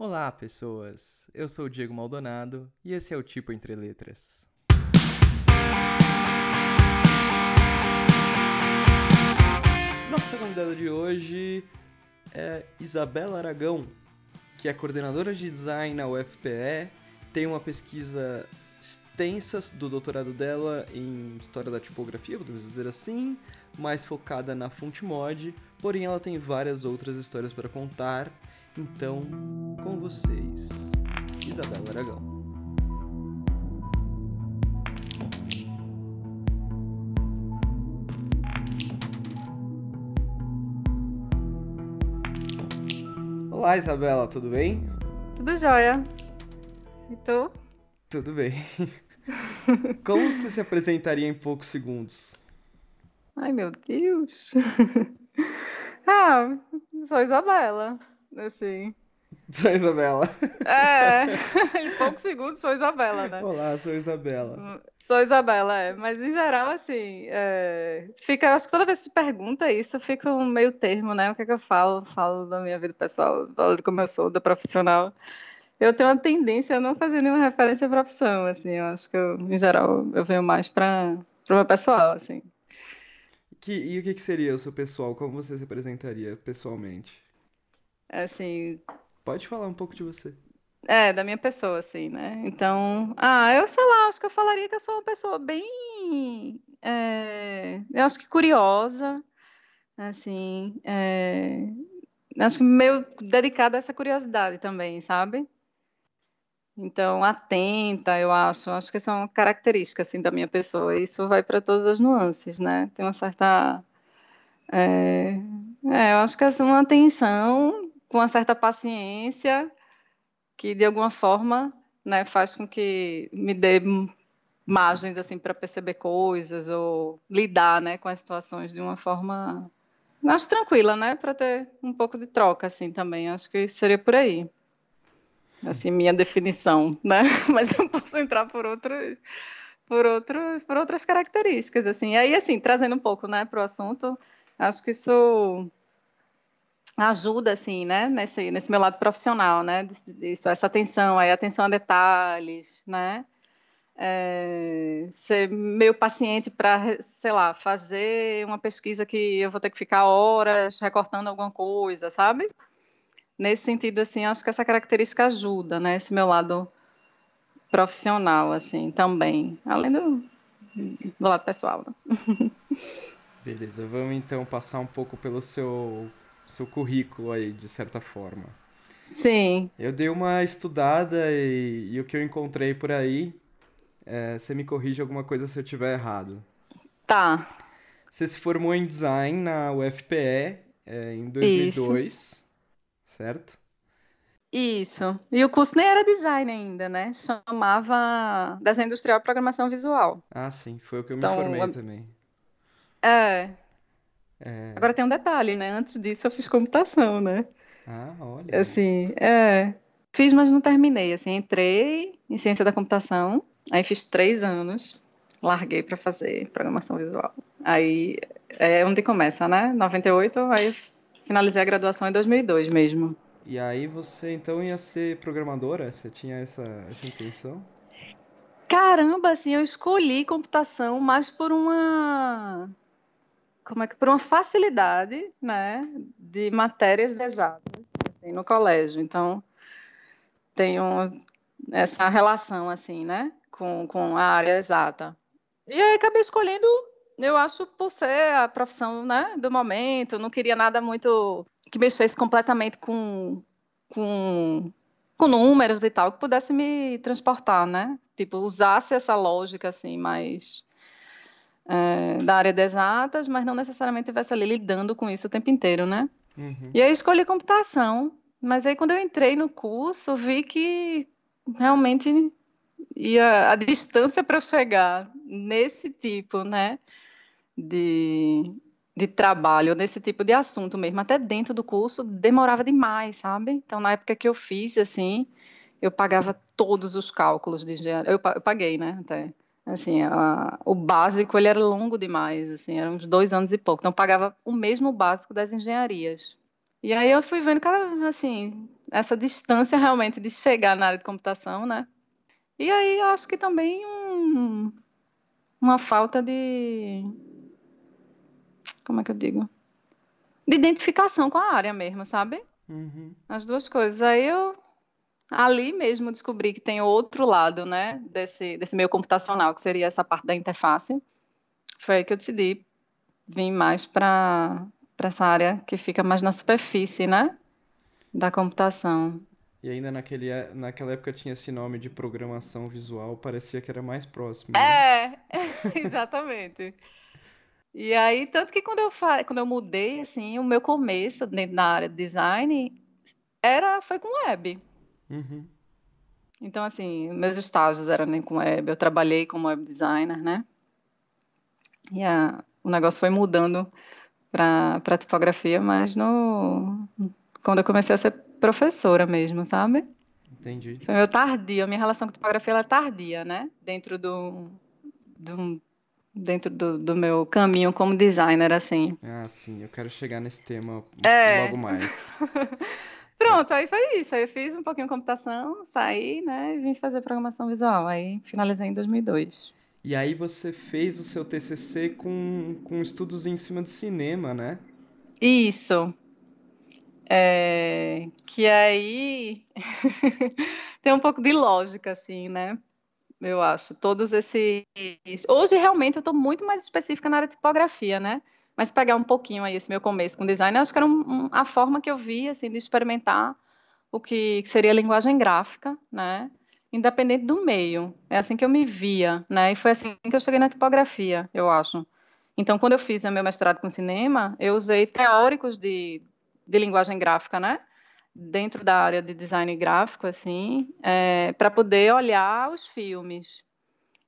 Olá, pessoas! Eu sou o Diego Maldonado e esse é o Tipo Entre Letras. Nossa convidada de hoje é Isabela Aragão, que é coordenadora de design na UFPE, tem uma pesquisa extensa do doutorado dela em história da tipografia, podemos dizer assim, mais focada na fonte mod, porém ela tem várias outras histórias para contar. Então, com vocês, Isabela Aragão. Olá, Isabela, tudo bem? Tudo jóia. E tu? Tudo bem. Como você se apresentaria em poucos segundos? Ai, meu Deus. ah, sou Isabela. Assim. Sou Isabela. É, em poucos segundos sou Isabela, né? Olá, sou Isabela. Sou Isabela, é. Mas em geral, assim, é... fica. Acho que toda vez que se pergunta isso, fica um meio termo, né? O que é que eu falo? Falo da minha vida pessoal, falo de como eu sou, da profissional. Eu tenho uma tendência a não fazer nenhuma referência à profissão, assim. Eu acho que, eu, em geral, eu venho mais para o meu pessoal, assim. Que, e o que, que seria o seu pessoal? Como você se apresentaria pessoalmente? Assim. Pode falar um pouco de você. É, da minha pessoa, assim, né? Então, ah, eu sei lá, acho que eu falaria que eu sou uma pessoa bem. É, eu acho que curiosa, assim. É, acho que meio dedicada a essa curiosidade também, sabe? Então, atenta, eu acho. Acho que são características, assim, da minha pessoa. Isso vai para todas as nuances, né? Tem uma certa. É, é, eu acho que é uma atenção com uma certa paciência que de alguma forma né, faz com que me dê margens assim para perceber coisas ou lidar né, com as situações de uma forma mais tranquila, né, para ter um pouco de troca assim também. Acho que seria por aí. Assim, minha definição, né? Mas eu posso entrar por outros por outros por outras características assim. E aí assim, trazendo um pouco, né, para o assunto, acho que isso ajuda, assim, né, nesse, nesse meu lado profissional, né, isso, essa atenção, aí atenção a detalhes, né, é, ser meio paciente para, sei lá, fazer uma pesquisa que eu vou ter que ficar horas recortando alguma coisa, sabe? Nesse sentido, assim, acho que essa característica ajuda, né, esse meu lado profissional, assim, também, além do, do lado pessoal. Né? Beleza, vamos então passar um pouco pelo seu seu currículo aí, de certa forma. Sim. Eu dei uma estudada e, e o que eu encontrei por aí, é, você me corrige alguma coisa se eu tiver errado. Tá. Você se formou em design na UFPE é, em 2002, Isso. certo? Isso. E o curso nem era design ainda, né? Chamava Desenho Industrial e Programação Visual. Ah, sim. Foi o que eu então, me formei também. É. É... Agora tem um detalhe, né? Antes disso eu fiz computação, né? Ah, olha. Assim, é. Fiz, mas não terminei. Assim, entrei em ciência da computação, aí fiz três anos, larguei para fazer programação visual. Aí é onde começa, né? 98, aí finalizei a graduação em 2002 mesmo. E aí você então ia ser programadora? Você tinha essa, essa intenção? Caramba, assim, eu escolhi computação mais por uma como é que por uma facilidade, né, de matérias exatas assim, no colégio. Então tenho essa relação assim, né, com, com a área exata. E aí acabei escolhendo, eu acho, por ser a profissão, né, do momento. Não queria nada muito que mexesse completamente com com com números e tal, que pudesse me transportar, né? Tipo, usasse essa lógica assim mais é, da área de exatas, mas não necessariamente estivesse ali lidando com isso o tempo inteiro, né? Uhum. E aí escolhi computação, mas aí quando eu entrei no curso, vi que realmente ia a distância para chegar nesse tipo, né, de, de trabalho, nesse tipo de assunto mesmo, até dentro do curso, demorava demais, sabe? Então, na época que eu fiz, assim, eu pagava todos os cálculos de engenharia, eu, eu paguei, né, até Assim, a, o básico ele era longo demais, assim, eram uns dois anos e pouco. Então, pagava o mesmo básico das engenharias. E aí eu fui vendo cada, assim, essa distância realmente de chegar na área de computação, né? E aí eu acho que também um, uma falta de. Como é que eu digo? De identificação com a área mesmo, sabe? Uhum. As duas coisas. Aí eu ali mesmo descobri que tem outro lado, né, desse, desse meio computacional, que seria essa parte da interface. Foi aí que eu decidi vir mais para essa área que fica mais na superfície, né, da computação. E ainda naquele, naquela época tinha esse nome de programação visual, parecia que era mais próximo. Né? É, exatamente. E aí, tanto que quando eu, quando eu mudei, assim, o meu começo dentro da área de design era, foi com web. Uhum. Então, assim, meus estágios eram nem com web, eu trabalhei como web designer, né? E a, o negócio foi mudando para tipografia, mas no, quando eu comecei a ser professora mesmo, sabe? Entendi. Foi meu tardio, a minha relação com tipografia ela é tardia, né? Dentro do, do dentro do, do, meu caminho como designer, assim. Ah, sim, eu quero chegar nesse tema é. logo mais. Pronto, aí foi isso. Aí eu fiz um pouquinho de computação, saí, né, e vim fazer programação visual. Aí finalizei em 2002. E aí você fez o seu TCC com, com estudos em cima de cinema, né? Isso. É, que aí tem um pouco de lógica, assim, né? Eu acho. Todos esses. Hoje, realmente, eu estou muito mais específica na área de tipografia, né? Mas pegar um pouquinho aí esse meu começo com design, acho que era um, um, a forma que eu vi, assim, de experimentar o que seria linguagem gráfica, né? Independente do meio. É assim que eu me via, né? E foi assim que eu cheguei na tipografia, eu acho. Então, quando eu fiz meu mestrado com cinema, eu usei teóricos de, de linguagem gráfica, né? Dentro da área de design gráfico, assim, é, para poder olhar os filmes.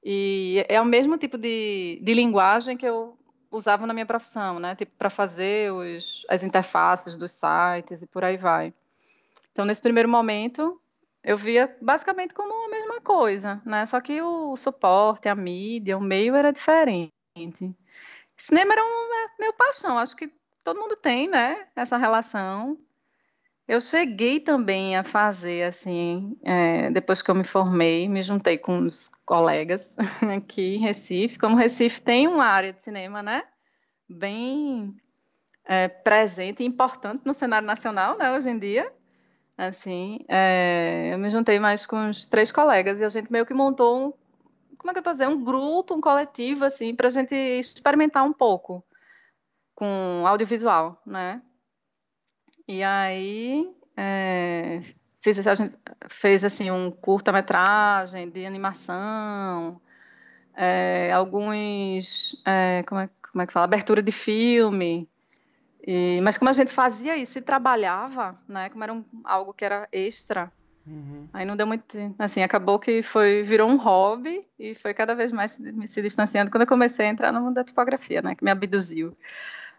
E é o mesmo tipo de, de linguagem que eu usava na minha profissão, né? Tipo, para fazer os, as interfaces dos sites e por aí vai. Então, nesse primeiro momento, eu via basicamente como a mesma coisa, né? Só que o suporte, a mídia, o meio era diferente. Cinema era um, é, meu paixão, acho que todo mundo tem, né? Essa relação. Eu cheguei também a fazer, assim, é, depois que eu me formei, me juntei com os colegas aqui em Recife. Como Recife tem uma área de cinema, né? Bem é, presente e importante no cenário nacional, né? Hoje em dia. Assim, é, eu me juntei mais com os três colegas e a gente meio que montou um, como é que eu um grupo, um coletivo, assim, para a gente experimentar um pouco com audiovisual, né? E aí é, fiz, a gente fez assim um curta-metragem de animação, é, alguns é, como, é, como é que fala, abertura de filme. E, mas como a gente fazia isso e trabalhava, né? Como era um, algo que era extra, uhum. aí não deu muito, assim, acabou que foi virou um hobby e foi cada vez mais se, se distanciando quando eu comecei a entrar no mundo da tipografia, né? Que me abduziu.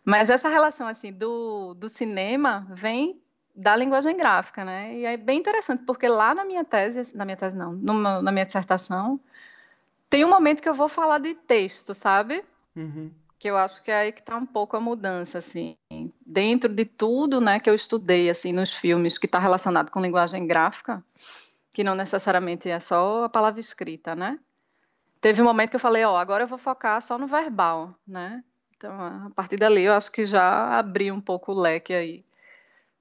Mas essa relação assim do, do cinema vem da linguagem gráfica, né? E é bem interessante porque lá na minha tese, na minha tese não, no, na minha dissertação, tem um momento que eu vou falar de texto, sabe? Uhum. Que eu acho que é aí que está um pouco a mudança, assim, dentro de tudo, né, que eu estudei assim nos filmes que está relacionado com linguagem gráfica, que não necessariamente é só a palavra escrita, né? Teve um momento que eu falei, ó, agora eu vou focar só no verbal, né? Então, a partir dali, eu acho que já abri um pouco o leque aí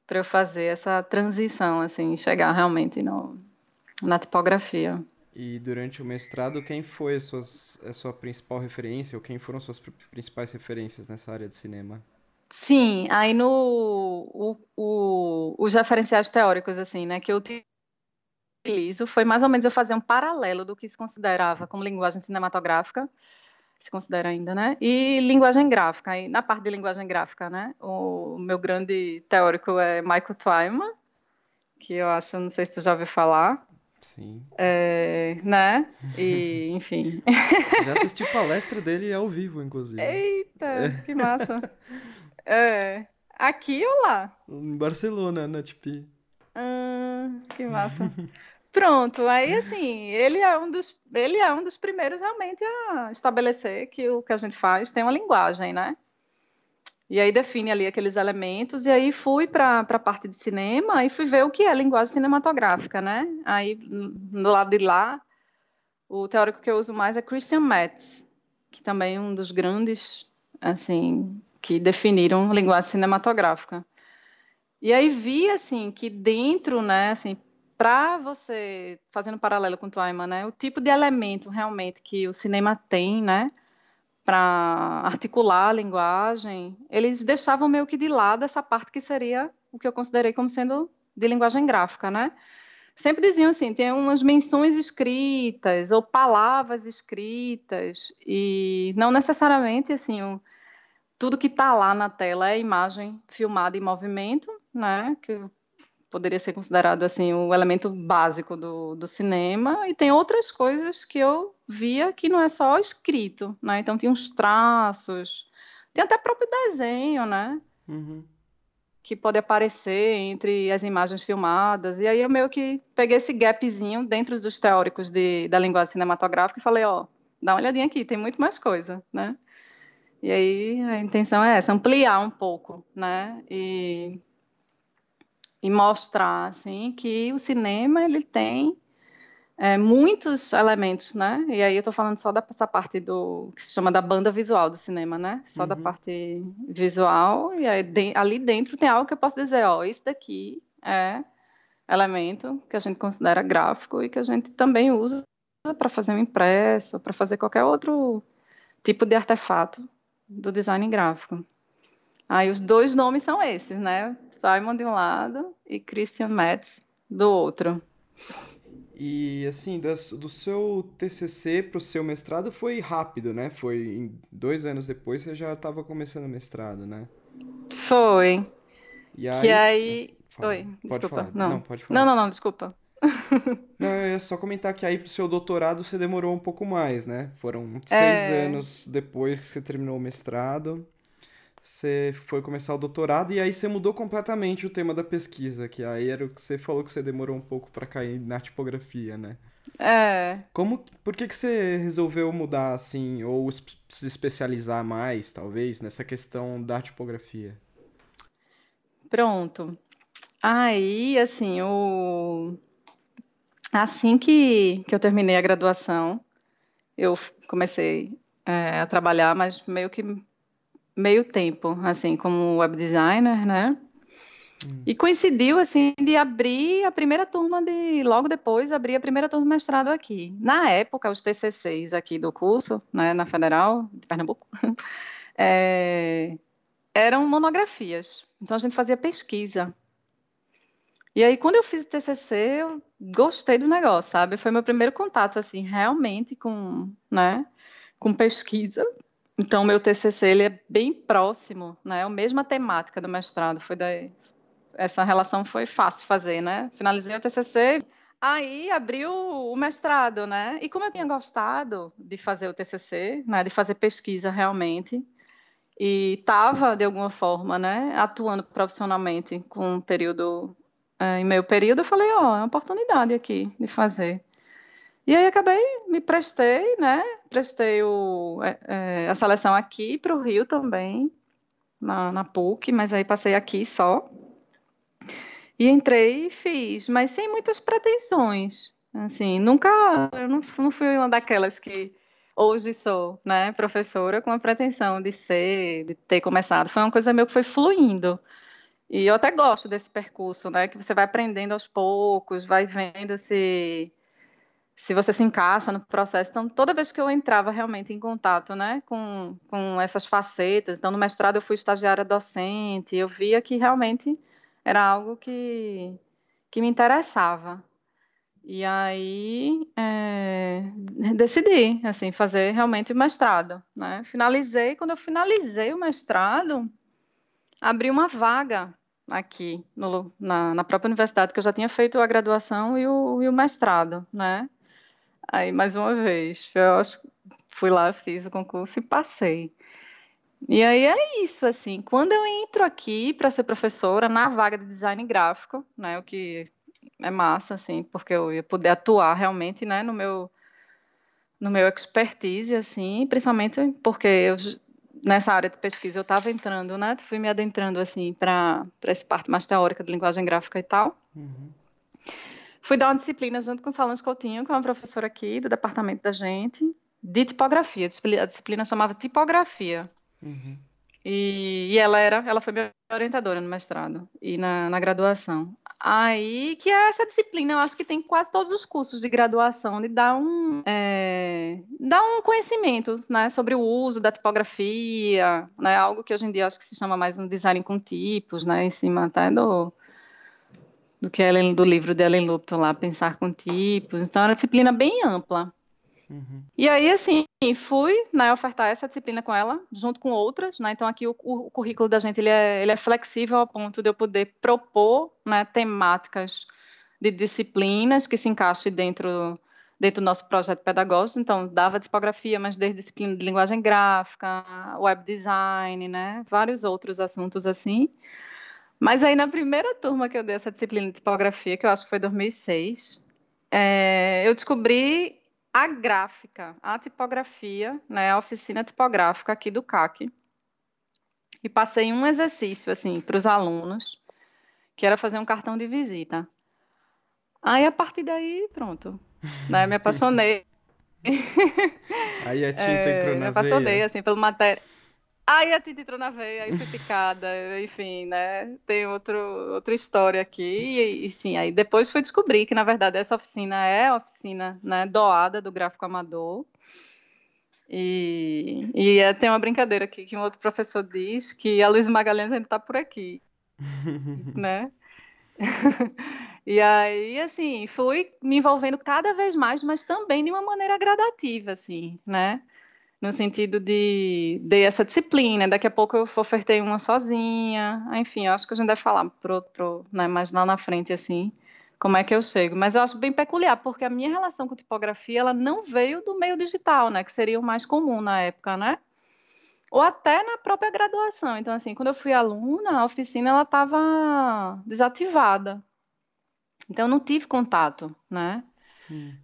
para eu fazer essa transição, assim, chegar realmente no, na tipografia. E durante o mestrado, quem foi a, suas, a sua principal referência, ou quem foram suas principais referências nessa área de cinema? Sim, aí no o, o, os referenciais teóricos, assim, né, que eu utilizo foi mais ou menos eu fazer um paralelo do que se considerava como linguagem cinematográfica se considera ainda, né? E linguagem gráfica. E na parte de linguagem gráfica, né? O meu grande teórico é Michael Twyman, que eu acho, não sei se tu já ouviu falar. Sim. É, né? E, enfim. Já assisti palestra dele ao vivo, inclusive. Eita, é. que massa. É. Aqui ou lá? Em Barcelona, na TP. Hum, que massa. Pronto, aí assim, ele é um dos, ele é um dos primeiros realmente a estabelecer que o que a gente faz tem uma linguagem, né? E aí define ali aqueles elementos, e aí fui para a parte de cinema e fui ver o que é linguagem cinematográfica, né? Aí, do lado de lá, o teórico que eu uso mais é Christian Metz, que também é um dos grandes, assim, que definiram linguagem cinematográfica. E aí vi, assim, que dentro, né, assim, para você, fazendo paralelo com o Twyman, né, o tipo de elemento realmente que o cinema tem, né, para articular a linguagem, eles deixavam meio que de lado essa parte que seria o que eu considerei como sendo de linguagem gráfica, né? Sempre diziam assim, tem umas menções escritas ou palavras escritas e não necessariamente assim, tudo que está lá na tela é imagem filmada em movimento, né? Que poderia ser considerado assim o elemento básico do, do cinema e tem outras coisas que eu via que não é só escrito, né? Então tem uns traços, tem até próprio desenho, né? Uhum. Que pode aparecer entre as imagens filmadas. E aí eu meio que peguei esse gapzinho dentro dos teóricos de, da linguagem cinematográfica e falei, ó, dá uma olhadinha aqui, tem muito mais coisa, né? E aí a intenção é essa, ampliar um pouco, né? E e mostrar assim que o cinema ele tem é, muitos elementos, né? E aí eu estou falando só dessa parte do que se chama da banda visual do cinema, né? Só uhum. da parte visual e aí de, ali dentro tem algo que eu posso dizer, ó, isso daqui é elemento que a gente considera gráfico e que a gente também usa para fazer um impresso, para fazer qualquer outro tipo de artefato do design gráfico. Aí os dois nomes são esses, né? Simon de um lado e Christian Metz do outro. E assim, das, do seu TCC para o seu mestrado foi rápido, né? Foi em dois anos depois você já estava começando o mestrado, né? Foi. E aí... Que aí. Fala. Oi, pode desculpa. Falar. Não. não, pode falar. Não, não, não, desculpa. não, eu ia só comentar que aí pro seu doutorado você demorou um pouco mais, né? Foram seis É. anos depois que você terminou o mestrado. Você foi começar o doutorado e aí você mudou completamente o tema da pesquisa, que aí era o que você falou que você demorou um pouco para cair na tipografia, né? É. Como, por que que você resolveu mudar assim, ou se especializar mais, talvez, nessa questão da tipografia? Pronto. Aí, assim, o... assim que, que eu terminei a graduação, eu comecei é, a trabalhar, mas meio que meio tempo, assim, como web designer, né? E coincidiu, assim, de abrir a primeira turma de... Logo depois, abrir a primeira turma de mestrado aqui. Na época, os TCCs aqui do curso, né, na Federal de Pernambuco, é, eram monografias. Então, a gente fazia pesquisa. E aí, quando eu fiz o TCC, eu gostei do negócio, sabe? Foi meu primeiro contato, assim, realmente com, né, com pesquisa. Então, meu TCC, ele é bem próximo, né? É a mesma temática do mestrado. Foi daí... Essa relação foi fácil fazer, né? Finalizei o TCC, aí abriu o mestrado, né? E como eu tinha gostado de fazer o TCC, né, de fazer pesquisa realmente, e estava, de alguma forma, né, atuando profissionalmente com um período, é, em meio período, eu falei, ó, é uma oportunidade aqui de fazer. E aí acabei, me prestei, né, prestei o, é, é, a seleção aqui para o Rio também, na, na PUC, mas aí passei aqui só. E entrei e fiz, mas sem muitas pretensões. Assim, nunca, eu não, não fui uma daquelas que hoje sou, né, professora com a pretensão de ser, de ter começado. Foi uma coisa meio que foi fluindo. E eu até gosto desse percurso, né, que você vai aprendendo aos poucos, vai vendo se se você se encaixa no processo. Então, toda vez que eu entrava realmente em contato, né, com, com essas facetas, então no mestrado eu fui estagiária docente, eu via que realmente era algo que, que me interessava. E aí é, decidi assim fazer realmente o mestrado, né? Finalizei quando eu finalizei o mestrado, abri uma vaga aqui no, na, na, própria universidade que eu já tinha feito a graduação e o, e o mestrado, né? Aí mais uma vez, eu acho, fui lá, fiz o concurso e passei. E aí é isso, assim, quando eu entro aqui para ser professora na vaga de design gráfico, né, o que é massa, assim, porque eu ia poder atuar realmente, né, no meu, no meu expertise, assim, principalmente porque eu nessa área de pesquisa eu estava entrando, né? Fui me adentrando assim para essa parte mais teórica de linguagem gráfica e tal. Uhum. Fui dar uma disciplina junto com o Salão Coutinho, que é uma professora aqui do departamento da gente, de tipografia. A disciplina chamava tipografia. Uhum. E, e, ela era, ela foi minha orientadora no mestrado e na, na graduação. Aí, que é essa disciplina, eu acho que tem quase todos os cursos de graduação, de dar um, é, dar um conhecimento né, sobre o uso da tipografia, né, algo que hoje em dia acho que se chama mais um design com tipos, né, em cima até do, do que Ellen, do livro de Ellen Lupton lá, Pensar com Tipos. Então, é uma disciplina bem ampla. Uhum. E aí, assim, fui né, ofertar essa disciplina com ela, junto com outras, né? Então, aqui o, o, currículo da gente ele é, ele é flexível ao ponto de eu poder propor né, temáticas de disciplinas que se encaixem dentro, dentro do nosso projeto pedagógico. Então, dava tipografia, mas desde disciplina de linguagem gráfica, web design, né? Vários outros assuntos assim. Mas aí, na primeira turma que eu dei essa disciplina de tipografia, que eu acho que foi 2006, é, eu descobri a gráfica, a tipografia, né, a oficina tipográfica aqui do CAC. E passei um exercício assim para os alunos, que era fazer um cartão de visita. Aí a partir daí, pronto, né, me apaixonei. Aí a tinta é, entrou na Me apaixonei veia. assim pelo matéria. Aí a tinta entrou na veia, aí fui picada, enfim, né? Tem outro, outra história aqui. E, e, sim, aí depois fui descobrir que, na verdade, essa oficina é a oficina né, doada do gráfico amador. E, e é, tem uma brincadeira aqui que um outro professor diz que a Luiz Magalhães ainda está por aqui, né? e aí, assim, fui me envolvendo cada vez mais, mas também de uma maneira gradativa, assim, né? No sentido de, de essa disciplina. Daqui a pouco eu ofertei uma sozinha. Enfim, eu acho que a gente deve falar pro, pro, né, mais lá na frente, assim, como é que eu chego. Mas eu acho bem peculiar, porque a minha relação com tipografia, ela não veio do meio digital, né, que seria o mais comum na época, né? Ou até na própria graduação. Então, assim, quando eu fui aluna, a oficina, ela estava desativada. Então, eu não tive contato, né?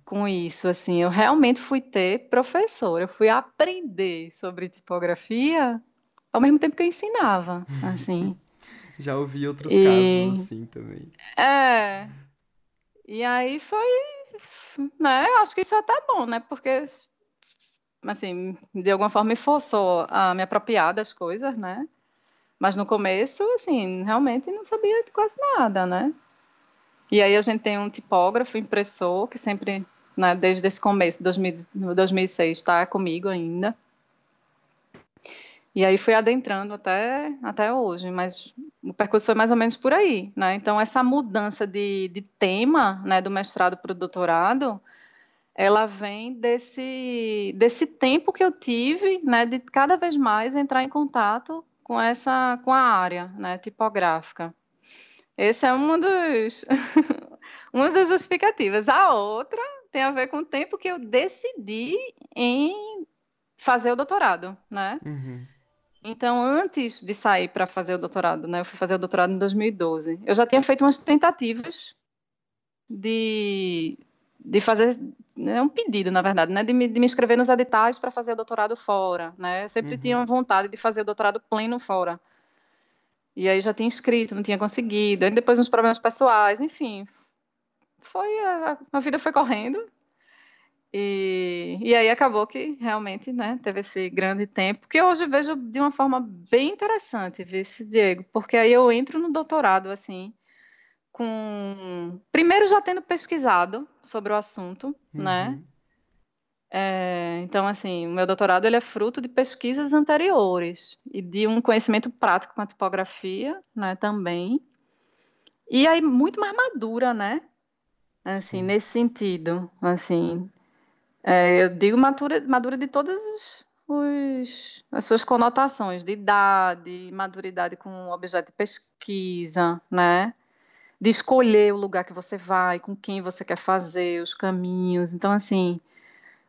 Com isso, assim, eu realmente fui ter professor, eu fui aprender sobre tipografia ao mesmo tempo que eu ensinava, assim. Já ouvi outros e... casos assim também. É. E aí foi, né, acho que isso é até bom, né, porque, assim, de alguma forma me forçou a me apropriar das coisas, né, mas no começo, assim, realmente não sabia de quase nada, né. E aí a gente tem um tipógrafo, impressor, que sempre, né, desde esse começo, 2000, 2006, está comigo ainda. E aí fui adentrando até, até hoje, mas o percurso foi mais ou menos por aí, né? Então essa mudança de, de tema, né, do mestrado para o doutorado, ela vem desse, desse tempo que eu tive, né, de cada vez mais entrar em contato com essa, com a área, né, tipográfica. Esse é um dos, uma das justificativas. A outra tem a ver com o tempo que eu decidi em fazer o doutorado, né? Uhum. Então, antes de sair para fazer o doutorado, né? Eu fui fazer o doutorado em 2012. Eu já tinha feito umas tentativas de, de fazer é um pedido, na verdade, né, de me, de me inscrever nos editais para fazer o doutorado fora, né? Eu sempre uhum. tinha vontade de fazer o doutorado pleno fora. E aí já tinha escrito, não tinha conseguido. Aí depois uns problemas pessoais, enfim. Foi a, a vida foi correndo. E, e aí acabou que realmente, né, teve esse grande tempo, que hoje vejo de uma forma bem interessante, esse Diego, porque aí eu entro no doutorado assim, com primeiro já tendo pesquisado sobre o assunto, né? uhum. né? É, então, assim, o meu doutorado ele é fruto de pesquisas anteriores e de um conhecimento prático com a tipografia, né, também. E aí muito mais madura, né? Assim, Sim. nesse sentido, assim, é, eu digo madura, madura de todas os, as suas conotações, de idade, maturidade com objeto de pesquisa, né? De escolher o lugar que você vai, com quem você quer fazer, os caminhos. Então, assim,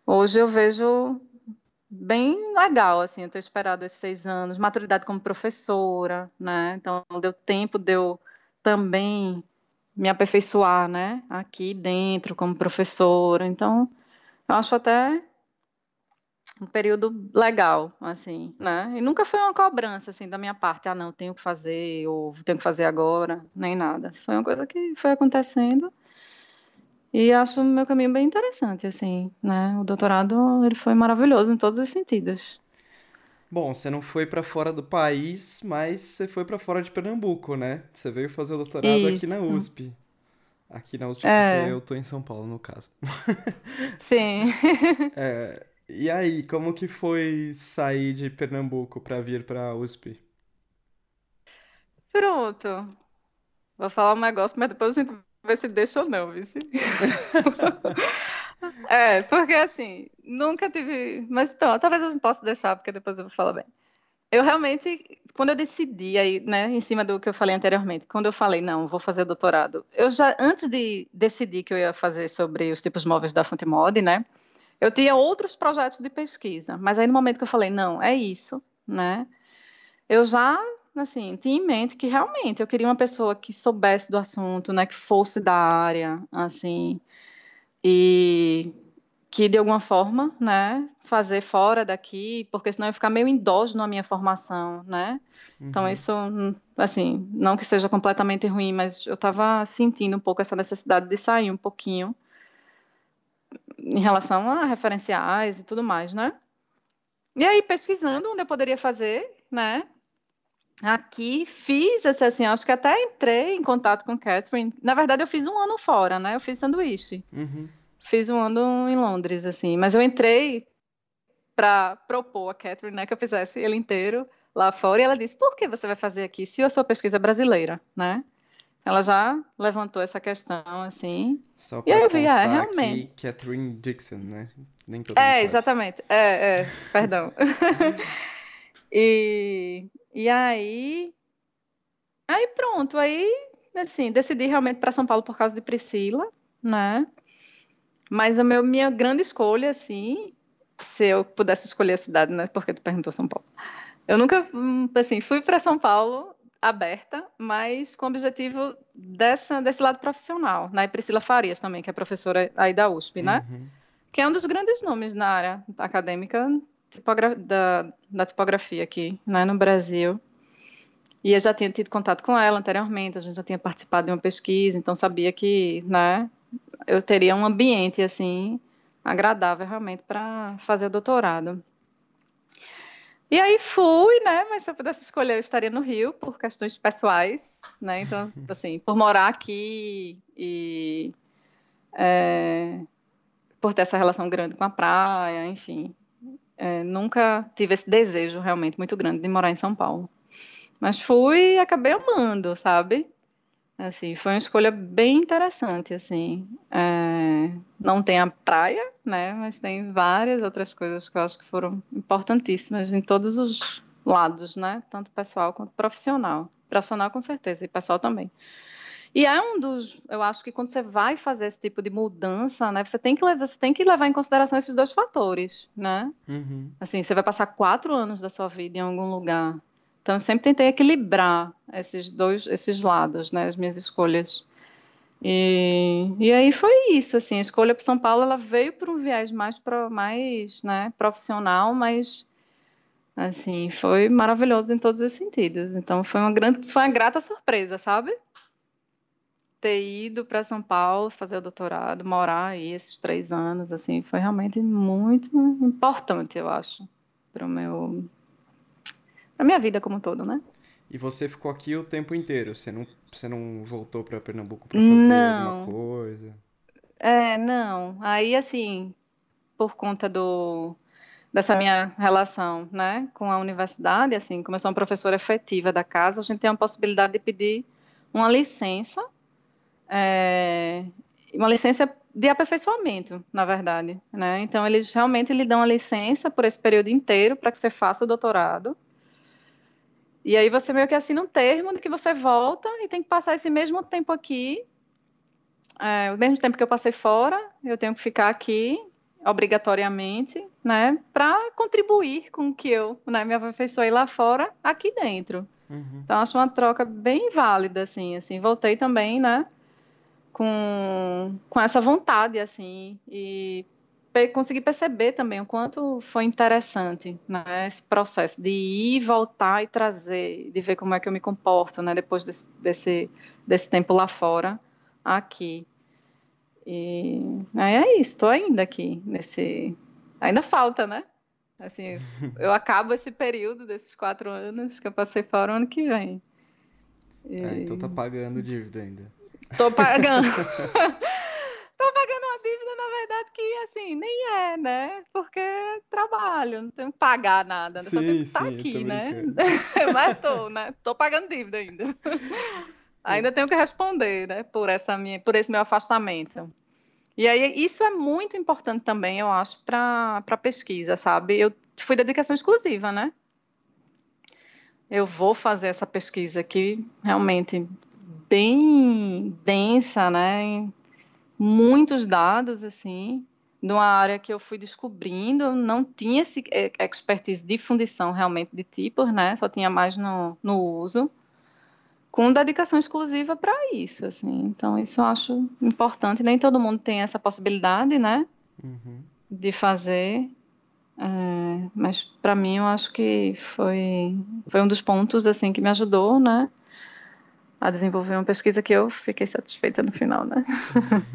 Hoje eu vejo bem legal, assim, eu ter esperado esses seis anos, maturidade como professora, né? Então deu tempo de eu também me aperfeiçoar, né? Aqui dentro como professora. Então eu acho até um período legal, assim, né? E nunca foi uma cobrança, assim, da minha parte, ah, não, tenho que fazer, ou tenho que fazer agora, nem nada. Foi uma coisa que foi acontecendo e acho o meu caminho bem interessante, assim, né? O doutorado, ele foi maravilhoso em todos os sentidos. Bom, você não foi para fora do país, mas você foi para fora de Pernambuco, né? Você veio fazer o doutorado Isso. aqui na USP. Aqui na USP, é. porque eu tô em São Paulo, no caso. Sim. é, e aí, como que foi sair de Pernambuco para vir para USP? Pronto. Vou falar um negócio, mas depois a gente ver se deixa ou não, vice. é, porque assim, nunca tive. Mas então, talvez eu não possa deixar, porque depois eu vou falar bem. Eu realmente, quando eu decidi aí, né, em cima do que eu falei anteriormente, quando eu falei, não, vou fazer doutorado, eu já, antes de decidir que eu ia fazer sobre os tipos móveis da fonte mod, né, eu tinha outros projetos de pesquisa, mas aí no momento que eu falei, não, é isso, né, eu já, assim, tinha em mente que realmente eu queria uma pessoa que soubesse do assunto, né, que fosse da área, assim, e que de alguma forma, né, fazer fora daqui, porque senão eu ia ficar meio endógeno a minha formação, né? Então, uhum. Então isso, assim, não que seja completamente ruim, mas eu estava sentindo um pouco essa necessidade de sair um pouquinho em relação a referenciais e tudo mais, né? E aí pesquisando onde eu poderia fazer, né? Aqui fiz, assim, acho que até entrei em contato com Catherine. Na verdade, eu fiz um ano fora, né? Eu fiz sanduíche. Uhum. Fiz um ano em Londres, assim. Mas eu entrei para propor a Catherine, né, que eu fizesse ele inteiro lá fora. E ela disse: por que você vai fazer aqui se a sua pesquisa é brasileira, né? Ela já levantou essa questão, assim. Só e aí eu vi, é, realmente. Catherine Dixon, né? Nem todo É, exatamente. É, é, perdão. e e aí, aí pronto, aí assim, decidi realmente para São Paulo por causa de Priscila, né? Mas a meu, minha grande escolha, assim, se eu pudesse escolher a cidade, né? Porque tu perguntou São Paulo. Eu nunca, hum, assim, fui para São Paulo aberta, mas com o objetivo dessa, desse lado profissional, né? E Priscila Farias também, que é professora aí da USP, né? Uhum. Que é um dos grandes nomes na área acadêmica da, da tipografia aqui, né, no Brasil. E eu já tinha tido contato com ela anteriormente, a gente já tinha participado de uma pesquisa, então sabia que, né, eu teria um ambiente assim agradável realmente para fazer o doutorado. E aí fui, né? Mas se eu pudesse escolher, eu estaria no Rio por questões pessoais, né? Então, assim, por morar aqui e é, por ter essa relação grande com a praia, enfim, é, nunca tive esse desejo realmente muito grande de morar em São Paulo. Mas fui e acabei amando, sabe? Assim, foi uma escolha bem interessante, assim. É, não tem a praia, né? Mas tem várias outras coisas que eu acho que foram importantíssimas em todos os lados, né? Tanto pessoal quanto profissional. Profissional com certeza, e pessoal também. E é um dos, eu acho que quando você vai fazer esse tipo de mudança, né, você tem que levar, você tem que levar em consideração esses dois fatores, né? Uhum. Assim, você vai passar quatro anos da sua vida em algum lugar, então eu sempre tentei equilibrar esses dois, esses lados, né, as minhas escolhas. E, e aí foi isso, assim, a escolha para São Paulo, ela veio por um viés mais pro, mais, né, profissional, mas assim, foi maravilhoso em todos os sentidos. Então foi uma grande, foi uma grata surpresa, sabe? Ter ido para São Paulo fazer o doutorado, morar aí esses três anos, assim, foi realmente muito importante, eu acho, para o meu, para minha vida como um todo, né? E você ficou aqui o tempo inteiro? Você não, você não voltou para Pernambuco para fazer não. alguma coisa? É, não. Aí, assim, por conta do dessa minha relação, né, com a universidade, assim, como eu sou uma professora efetiva da casa, a gente tem a possibilidade de pedir uma licença é, uma licença de aperfeiçoamento, na verdade, né? Então eles realmente lhe dão a licença por esse período inteiro para que você faça o doutorado. E aí você meio que assina um termo de que você volta e tem que passar esse mesmo tempo aqui, é, o mesmo tempo que eu passei fora, eu tenho que ficar aqui obrigatoriamente, né, para contribuir com o que eu, né, me aperfeiçoei lá fora, aqui dentro. Uhum. Então acho uma troca bem válida, assim, assim. Voltei também, né, com, com essa vontade, assim, e consegui perceber também o quanto foi interessante né, esse processo de ir, voltar e trazer, de ver como é que eu me comporto né, depois desse, desse, desse tempo lá fora, aqui. E aí é isso, estou ainda aqui nesse. Ainda falta, né? Assim, eu acabo esse período desses quatro anos que eu passei fora o ano que vem. E... É, então tá pagando dívida ainda. Tô pagando. tô pagando uma dívida, na verdade, que assim, nem é, né? Porque é trabalho, não tenho que pagar nada, né? sim, só tenho que estar tá aqui, né? Mas tô, né? Tô pagando dívida ainda. ainda tenho que responder, né? Por, essa minha, por esse meu afastamento. E aí, isso é muito importante também, eu acho, para pesquisa, sabe? Eu fui dedicação exclusiva, né? Eu vou fazer essa pesquisa aqui, realmente bem densa, né? Muitos dados, assim, de uma área que eu fui descobrindo, não tinha esse é, expertise de fundição realmente de tipos, né? Só tinha mais no, no uso, com dedicação exclusiva para isso, assim. Então, isso eu acho importante. Nem todo mundo tem essa possibilidade, né? Uhum. De fazer. É, mas para mim eu acho que foi, foi um dos pontos assim que me ajudou, né? A desenvolver uma pesquisa que eu fiquei satisfeita no final, né?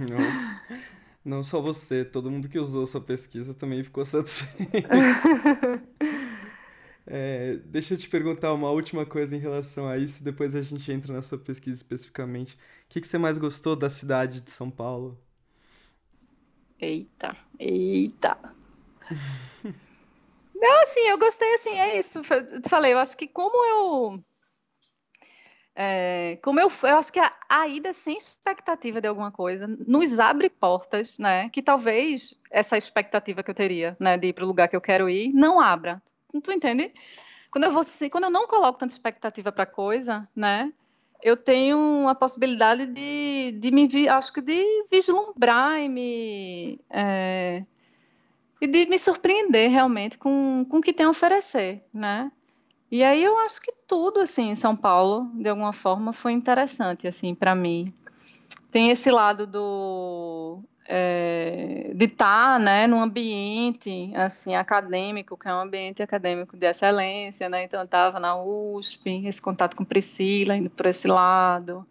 Não, não só você, todo mundo que usou sua pesquisa também ficou satisfeito. É, deixa eu te perguntar uma última coisa em relação a isso, depois a gente entra na sua pesquisa especificamente. O que, que você mais gostou da cidade de São Paulo? Eita, eita. Não, assim, eu gostei, assim, é isso. Eu falei, eu acho que como eu é, como eu, eu acho que a, a, ida sem expectativa de alguma coisa nos abre portas, né? Que talvez essa expectativa que eu teria, né, de ir para o lugar que eu quero ir, não abra. Tu, tu entende? Quando eu vou, quando eu não coloco tanta expectativa para coisa, né? Eu tenho a possibilidade de, de me, acho que de vislumbrar e me é, e de me surpreender realmente com, com o que tem a oferecer, né? E aí eu acho que tudo assim em São Paulo, de alguma forma, foi interessante assim para mim. Tem esse lado do é, de estar, tá, né, num ambiente assim acadêmico, que é um ambiente acadêmico de excelência, né? Então eu estava na USP, esse contato com Priscila indo por esse lado.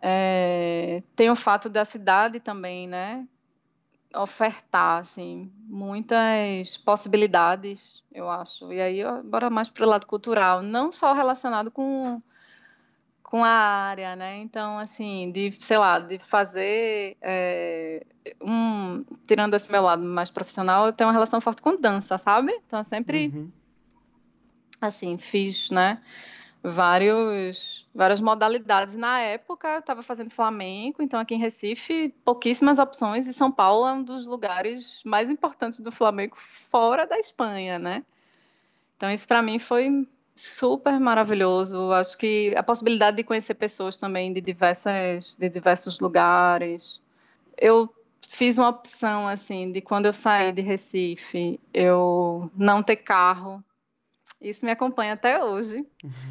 É, tem o fato da cidade também, né? Ofertar assim muitas possibilidades, eu acho. E aí bora mais para o lado cultural, não só relacionado com com a área, né? Então, assim, de, sei lá, de fazer é, um, tirando esse meu lado mais profissional, eu tenho uma relação forte com dança, sabe? Então, eu sempre, uhum. assim, fiz, né? Vários, várias modalidades. Na época, estava fazendo flamenco, então aqui em Recife, pouquíssimas opções, e São Paulo é um dos lugares mais importantes do flamenco fora da Espanha, né? Então, isso para mim foi super maravilhoso. Acho que a possibilidade de conhecer pessoas também de, diversas, de diversos lugares. Eu fiz uma opção, assim, de quando eu saí de Recife, eu não ter carro, isso me acompanha até hoje.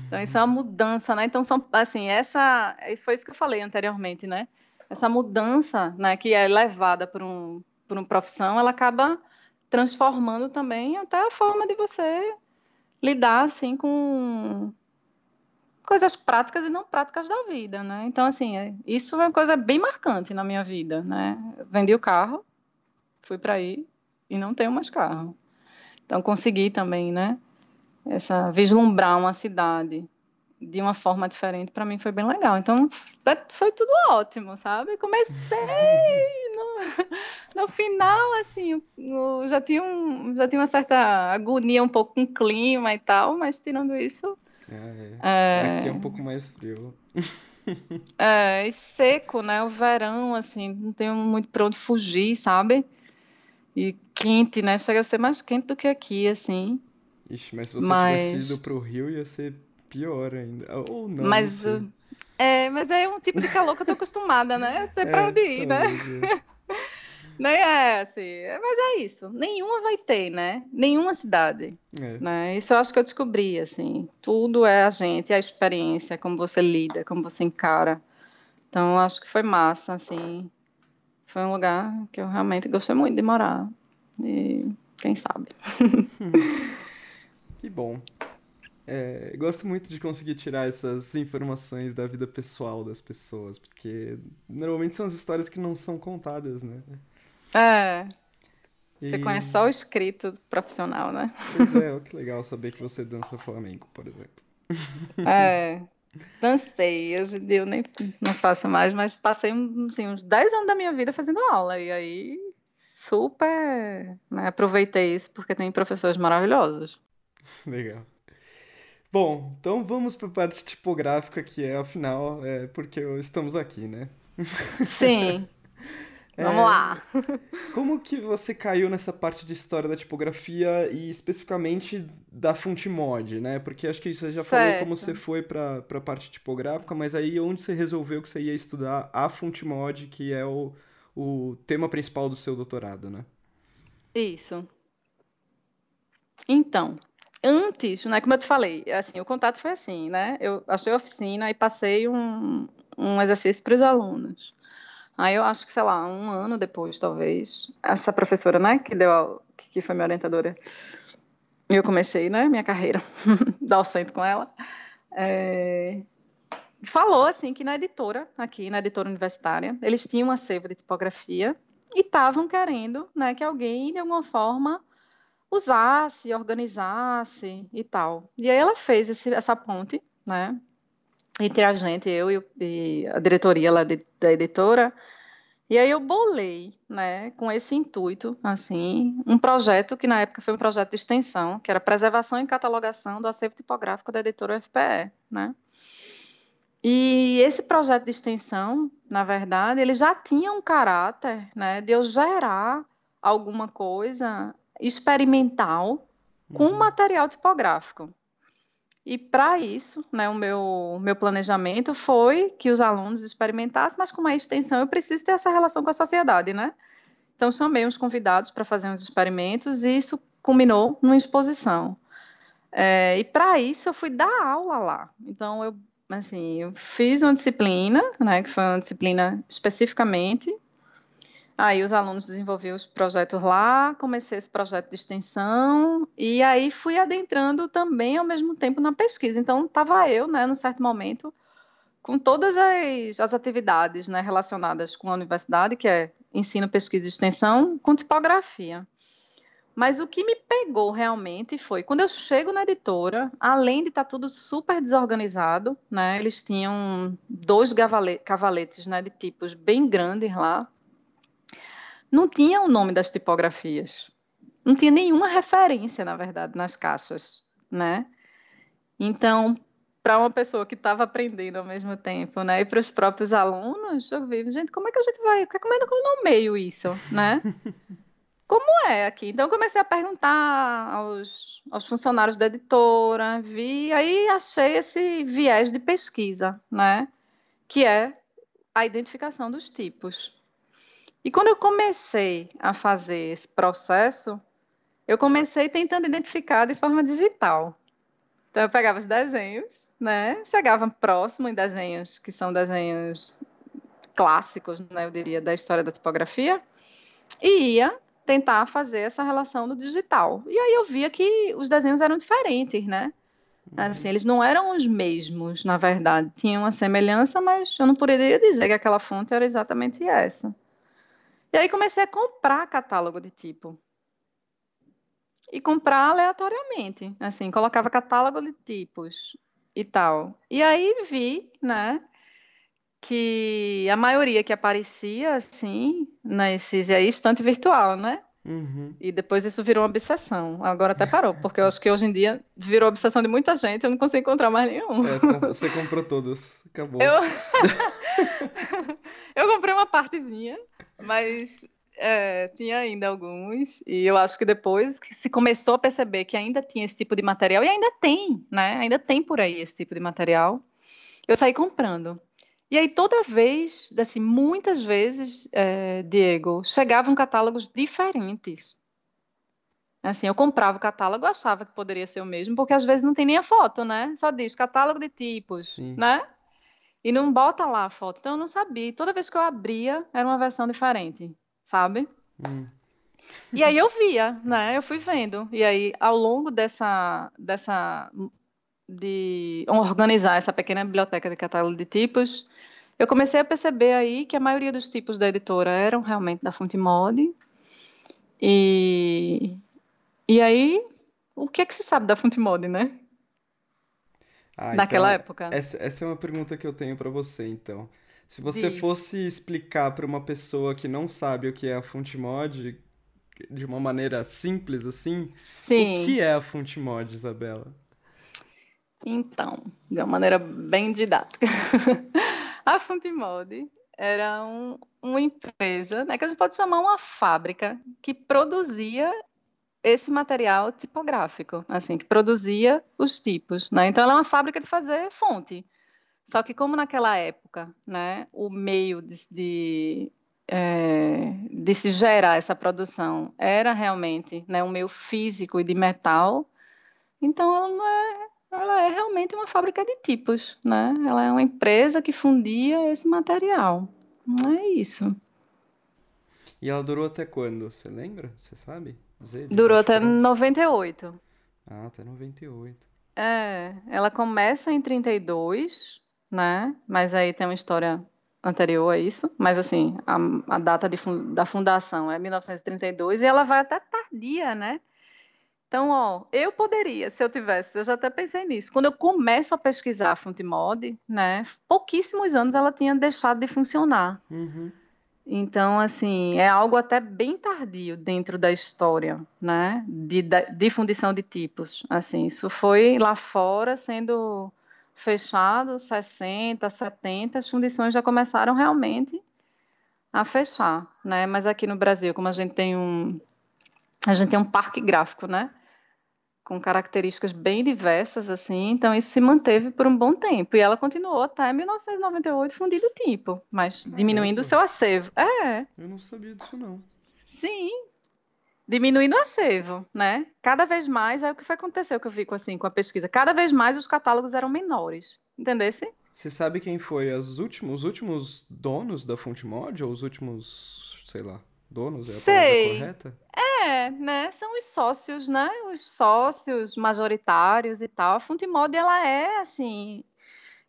Então, isso é uma mudança, né? Então, são, assim, essa. Foi isso que eu falei anteriormente, né? Essa mudança, né, que é levada por, um, por uma profissão, ela acaba transformando também até a forma de você lidar, assim, com coisas práticas e não práticas da vida, né? Então, assim, é, isso é uma coisa bem marcante na minha vida, né? vendi o carro, fui para aí e não tenho mais carro. Então, consegui também, né? Essa vislumbrar uma cidade de uma forma diferente, para mim foi bem legal. Então, foi tudo ótimo, sabe? Comecei no, no final, assim, no, já, tinha um, já tinha uma certa agonia um pouco com o clima e tal, mas tirando isso. É, é... Aqui é um pouco mais frio. é, e seco, né? O verão, assim, não tenho muito para onde fugir, sabe? E quente, né? Chega a ser mais quente do que aqui, assim. Ixi, mas se você mas... tivesse ido pro Rio, ia ser pior ainda. Ou não, mas, não É, mas é um tipo de calor que eu tô acostumada, né? Eu sei pra é, onde ir, né? É. Nem é assim, é, mas é isso. Nenhuma vai ter, né? Nenhuma cidade. É. Né? Isso eu acho que eu descobri, assim. Tudo é a gente, a experiência, como você lida, como você encara. Então, eu acho que foi massa, assim. Foi um lugar que eu realmente gostei muito de morar. E quem sabe. que bom. É, gosto muito de conseguir tirar essas informações da vida pessoal das pessoas, porque normalmente são as histórias que não são contadas, né? É. Você e... conhece só o escrito profissional, né? Pois é, que legal saber que você dança flamenco, por exemplo. É. Dancei, hoje em dia eu nem não faço mais, mas passei assim, uns 10 anos da minha vida fazendo aula, e aí super né, aproveitei isso porque tem professores maravilhosos. Legal. Bom, então vamos para a parte tipográfica, que é, afinal, é porque estamos aqui, né? Sim. Vamos é, lá. Como que você caiu nessa parte de história da tipografia e especificamente da fonte mod, né? Porque acho que você já certo. falou como você foi para a parte tipográfica, mas aí onde você resolveu que você ia estudar a fonte mod, que é o, o tema principal do seu doutorado, né? Isso. Então, antes, né, como eu te falei, assim, o contato foi assim, né? Eu achei a oficina e passei um, um exercício para os alunos. Aí eu acho que, sei lá, um ano depois, talvez, essa professora, né, que deu, que foi minha orientadora, eu comecei, né, minha carreira docente com ela, é, falou, assim, que na editora, aqui, na editora universitária, eles tinham um acervo de tipografia e estavam querendo, né, que alguém, de alguma forma, usasse, organizasse e tal. E aí ela fez esse, essa ponte, né, entre a gente, eu e, e a diretoria lá de, da editora, e aí eu bolei, né, com esse intuito, assim, um projeto que na época foi um projeto de extensão, que era preservação e catalogação do acervo tipográfico da editora UFPE, né? E esse projeto de extensão, na verdade, ele já tinha um caráter, né, de eu gerar alguma coisa experimental com uhum. material tipográfico. E para isso, né, o meu, meu planejamento foi que os alunos experimentassem, mas com uma extensão eu preciso ter essa relação com a sociedade, né? Então chamei uns convidados para fazer uns experimentos e isso culminou numa exposição. É, e para isso eu fui dar aula lá. Então eu assim, eu fiz uma disciplina, né, que foi uma disciplina especificamente Aí os alunos desenvolviam os projetos lá, comecei esse projeto de extensão e aí fui adentrando também ao mesmo tempo na pesquisa. Então estava eu, né, num certo momento, com todas as, as atividades né, relacionadas com a universidade, que é ensino, pesquisa e extensão, com tipografia. Mas o que me pegou realmente foi quando eu chego na editora, além de estar tá tudo super desorganizado, né? Eles tinham dois cavaletes, né, de tipos bem grandes lá, não tinha o nome das tipografias. Não tinha nenhuma referência, na verdade, nas caixas, né? Então, para uma pessoa que estava aprendendo ao mesmo tempo, né, e para os próprios alunos, eu vi, gente, como é que a gente vai, como é que eu nomeio isso, né? Como é aqui? Então, eu comecei a perguntar aos, aos funcionários da editora, vi, aí achei esse viés de pesquisa, né, que é a identificação dos tipos. E quando eu comecei a fazer esse processo, eu comecei tentando identificar de forma digital. Então eu pegava os desenhos, né? Chegava próximo em desenhos que são desenhos clássicos, né, eu diria, da história da tipografia, e ia tentar fazer essa relação no digital. E aí eu via que os desenhos eram diferentes, né? Assim, eles não eram os mesmos, na verdade. Tinham uma semelhança, mas eu não poderia dizer que aquela fonte era exatamente essa. E aí comecei a comprar catálogo de tipo. E comprar aleatoriamente, assim, colocava catálogo de tipos e tal. E aí vi, né, que a maioria que aparecia, assim, nesses, e aí, estante virtual, né? Uhum. E depois isso virou uma obsessão. Agora até parou, porque eu acho que hoje em dia virou obsessão de muita gente, eu não consigo encontrar mais nenhum. É, você comprou todos, acabou. Eu... eu comprei uma partezinha, mas é, tinha ainda alguns, e eu acho que depois que se começou a perceber que ainda tinha esse tipo de material, e ainda tem, né? Ainda tem por aí esse tipo de material, eu saí comprando. E aí, toda vez, assim, muitas vezes, é, Diego, chegavam catálogos diferentes. Assim, eu comprava o catálogo, achava que poderia ser o mesmo, porque às vezes não tem nem a foto, né? Só diz catálogo de tipos, Sim. né? E não bota lá a foto. Então eu não sabia. Toda vez que eu abria, era uma versão diferente, sabe? Hum. E aí eu via, né? Eu fui vendo. E aí, ao longo dessa, dessa de organizar essa pequena biblioteca de catálogo de tipos, eu comecei a perceber aí que a maioria dos tipos da editora eram realmente da Fonte Mod. E, e aí, o que é que se sabe da Fonte Mod, né? Ah, Naquela então, época. essa, essa é uma pergunta que eu tenho pra você, então. Se você Diz. fosse explicar pra uma pessoa que não sabe o que é a Fontemod de uma maneira simples assim, o Sim. que é a Fontemod, Isabela? Então, de uma maneira bem didática. A Fontemode era um, uma empresa, né, que a gente pode chamar uma fábrica, que produzia esse material tipográfico, assim, que produzia os tipos, né? Então, ela é uma fábrica de fazer fonte. Só que como naquela época, né, o meio de, de, é, de se gerar essa produção era realmente, né, um meio físico e de metal, então ela não é, ela é realmente uma fábrica de tipos, né? Ela é uma empresa que fundia esse material. Não é isso. E ela durou até quando? Você lembra? Você sabe Durou até pronto? 98. Ah, até 98. É, ela começa em 32, né? Mas aí tem uma história anterior a isso. Mas assim, a, a data de da fundação é 1932 e ela vai até tardia, né? Então, ó, eu poderia, se eu tivesse, eu já até pensei nisso. Quando eu começo a pesquisar a Fontemod, né? Pouquíssimos anos ela tinha deixado de funcionar. Uhum. Então, assim, é algo até bem tardio dentro da história, né? De, de de tipos. Assim, isso foi lá fora sendo fechado, 60, 70, as fundições já começaram realmente a fechar, né? Mas aqui no Brasil, como a gente tem um, a gente tem um parque gráfico, né? Com características bem diversas, assim, então isso se manteve por um bom tempo. E ela continuou até 1998 fundindo tipo, mas diminuindo o seu acervo. É, eu não sabia disso não. sim, diminuindo o acervo, né? Cada vez mais, é o que foi acontecer que eu vi com, assim, com a pesquisa, cada vez mais os catálogos eram menores, entendesse? Você sabe quem foi as últimos, os últimos donos da Fontemod? Ou os últimos, sei lá, donos é a palavra Sei, correta? é, né? São os sócios, né? Os sócios majoritários e tal. A Fontemod, ela é, assim,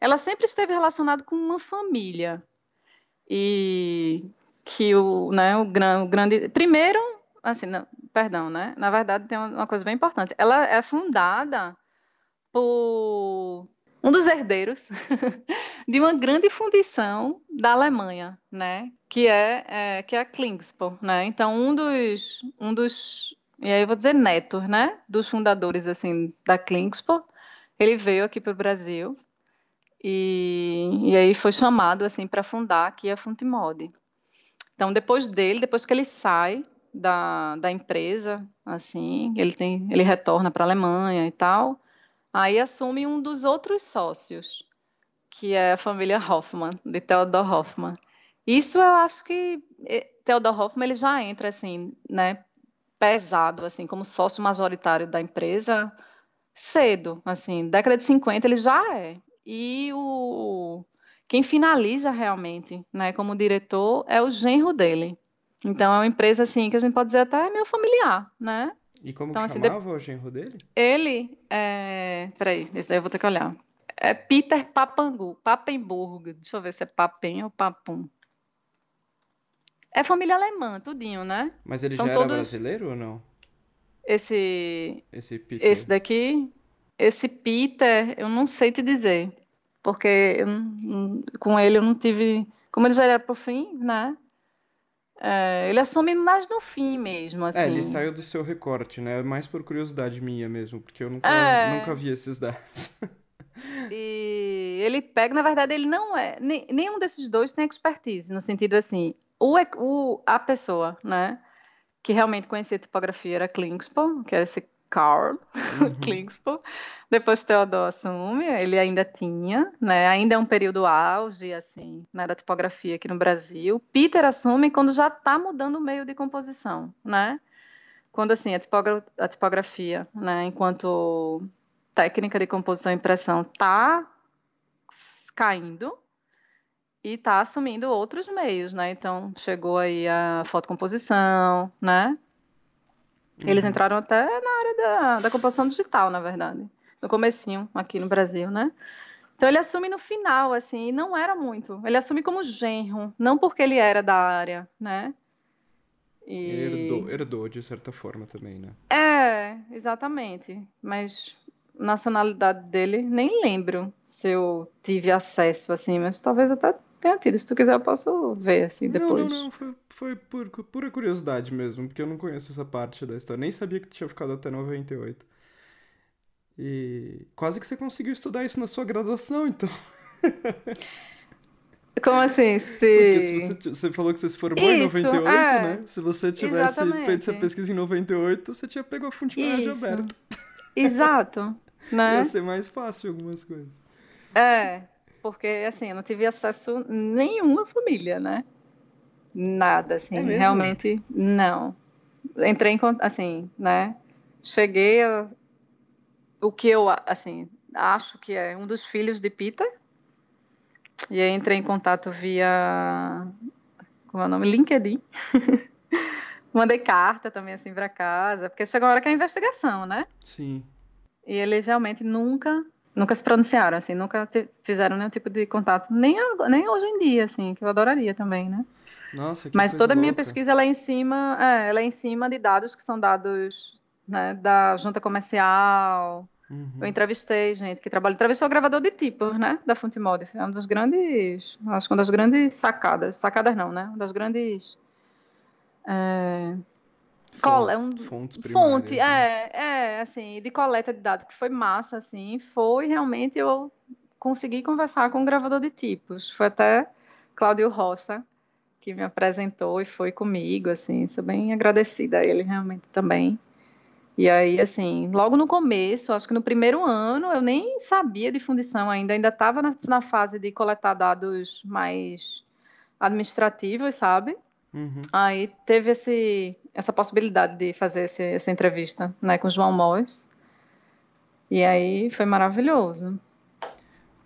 ela sempre esteve relacionada com uma família. E que o, né, o, gran, o grande. Primeiro, assim, não, perdão, né? Na verdade, tem uma coisa bem importante. Ela é fundada por um dos herdeiros de uma grande fundição da Alemanha, né? Que é, é que é a Klingspor, né? Então um dos um dos e aí eu vou dizer netos, né? Dos fundadores assim da Klingspor, ele veio aqui para o Brasil e, e aí foi chamado assim para fundar aqui a Fontemod. Então depois dele, depois que ele sai da, da empresa, assim, ele tem ele retorna para a Alemanha e tal. Aí assume um dos outros sócios, que é a família Hoffmann, de Theodor Hoffmann. Isso eu acho que eh, Theodor Hoffmann ele já entra assim, né, pesado assim, como sócio majoritário da empresa cedo, assim, década de 50 ele já é. E o quem finaliza realmente, né, como diretor é o genro dele. Então é uma empresa assim que a gente pode dizer até meio familiar, né? E como que Então assim, de- chamava o genro dele? ele é. Peraí, esse daí eu vou ter que olhar. É Peter Papangu, Papenburg. Deixa eu ver se é Papem ou Papum. É família alemã, tudinho, né? Mas ele já São era todos. brasileiro ou não? Esse, Esse esse Peter. daqui, esse Peter, eu não sei te dizer. Porque eu com ele eu não tive. Como ele já era pro fim, né? É, ele assume mais no fim mesmo, É, ele assim. saiu do seu recorte, né? Mais por curiosidade minha mesmo, porque eu nunca, nunca É. vi esses dados. E ele pega, na verdade, ele não é. Nenhum desses dois tem expertise, no sentido assim, o, o- a pessoa, né, que realmente conhecia tipografia era Klingspor, que é esse Carl Uhum. Klingspor. Depois Theodor assume, ele ainda tinha, né, ainda é um período auge, assim, né, da tipografia aqui no Brasil. Peter assume quando já está mudando o meio de composição, né? Quando, assim, a, tipogra- a tipografia, né, enquanto técnica de composição e impressão está caindo e está assumindo outros meios, né? Então chegou aí a fotocomposição, né? Eles uhum. entraram até na área da, da composição digital, na verdade. No comecinho, aqui no Brasil, né? Então ele assume no final, assim, e não era muito. Ele assume como genro, não porque ele era da área, né? E... Herdou, herdou, de certa forma também, né? É, exatamente. Mas nacionalidade dele, nem lembro se eu tive acesso, assim, mas talvez até tenha tido. Se tu quiser, eu posso ver, assim, depois. Não, não, não. Foi, foi por pura curiosidade mesmo, porque eu não conheço essa parte da história. Nem sabia que tinha ficado até 98. E quase que você conseguiu estudar isso na sua graduação, então. Como assim? Se... Porque se você, você falou que você se formou isso, em 98, é. né? Se você tivesse Exatamente. feito essa pesquisa em 98, você tinha pego a fonte de aberta. Exato. Né? Ia ser mais fácil algumas coisas. É, porque assim, eu não tive acesso nenhuma família, né? Nada, assim, é realmente não. Entrei em assim, né? Cheguei a o que eu, assim, acho que é um dos filhos de Peter. E aí entrei em contato via, como é o nome? LinkedIn. Mandei carta também, assim, para casa, porque chegou a hora que é a investigação, né? Sim. E eles realmente nunca, nunca se pronunciaram, assim, nunca fizeram nenhum tipo de contato, nem, nem hoje em dia, assim, que eu adoraria também, né? Nossa, que Mas toda a minha pesquisa ela é em cima, é, ela é em cima de dados que são dados né, da junta comercial. Uhum. Eu entrevistei gente que trabalha, entrevistou o gravador de tipos, né, da Fontemod. É um dos grandes, acho que uma das grandes sacadas, sacadas não, né, uma das grandes é, Fonte, é um, fontes fonte, né? é, é, assim, de coleta de dados, que foi massa, assim, foi realmente eu consegui conversar com um gravador de tipos, foi até Cláudio Rocha, que me apresentou e foi comigo, assim, sou bem agradecida a ele realmente também. E aí, assim, logo no começo, acho que no primeiro ano, eu nem sabia de fundição ainda, ainda estava na, na fase de coletar dados mais administrativos, sabe? Uhum. Aí teve esse, essa possibilidade de fazer esse, essa entrevista né, com o João Mois. E aí foi maravilhoso.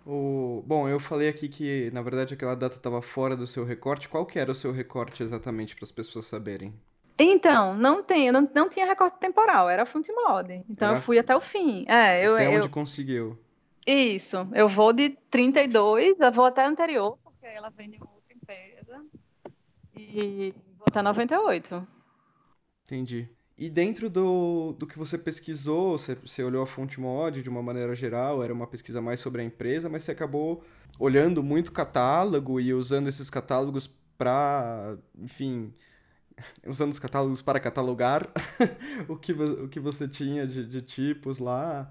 O... Bom, eu falei aqui que, na verdade, aquela data estava fora do seu recorte. Qual que era o seu recorte exatamente para as pessoas saberem? Então, não tem, não, não tinha recorte temporal, era fonte mod. Então era... eu fui até o fim. É, eu, até eu... onde conseguiu. Isso, eu vou de 32, eu vou até anterior, porque ela vem de. E vou até 98. Entendi. E dentro do, do que você pesquisou, você, você olhou a fonte mod de uma maneira geral, era uma pesquisa mais sobre a empresa, mas você acabou olhando muito catálogo e usando esses catálogos para, enfim, usando os catálogos para catalogar o, que, o que você tinha de, de tipos lá.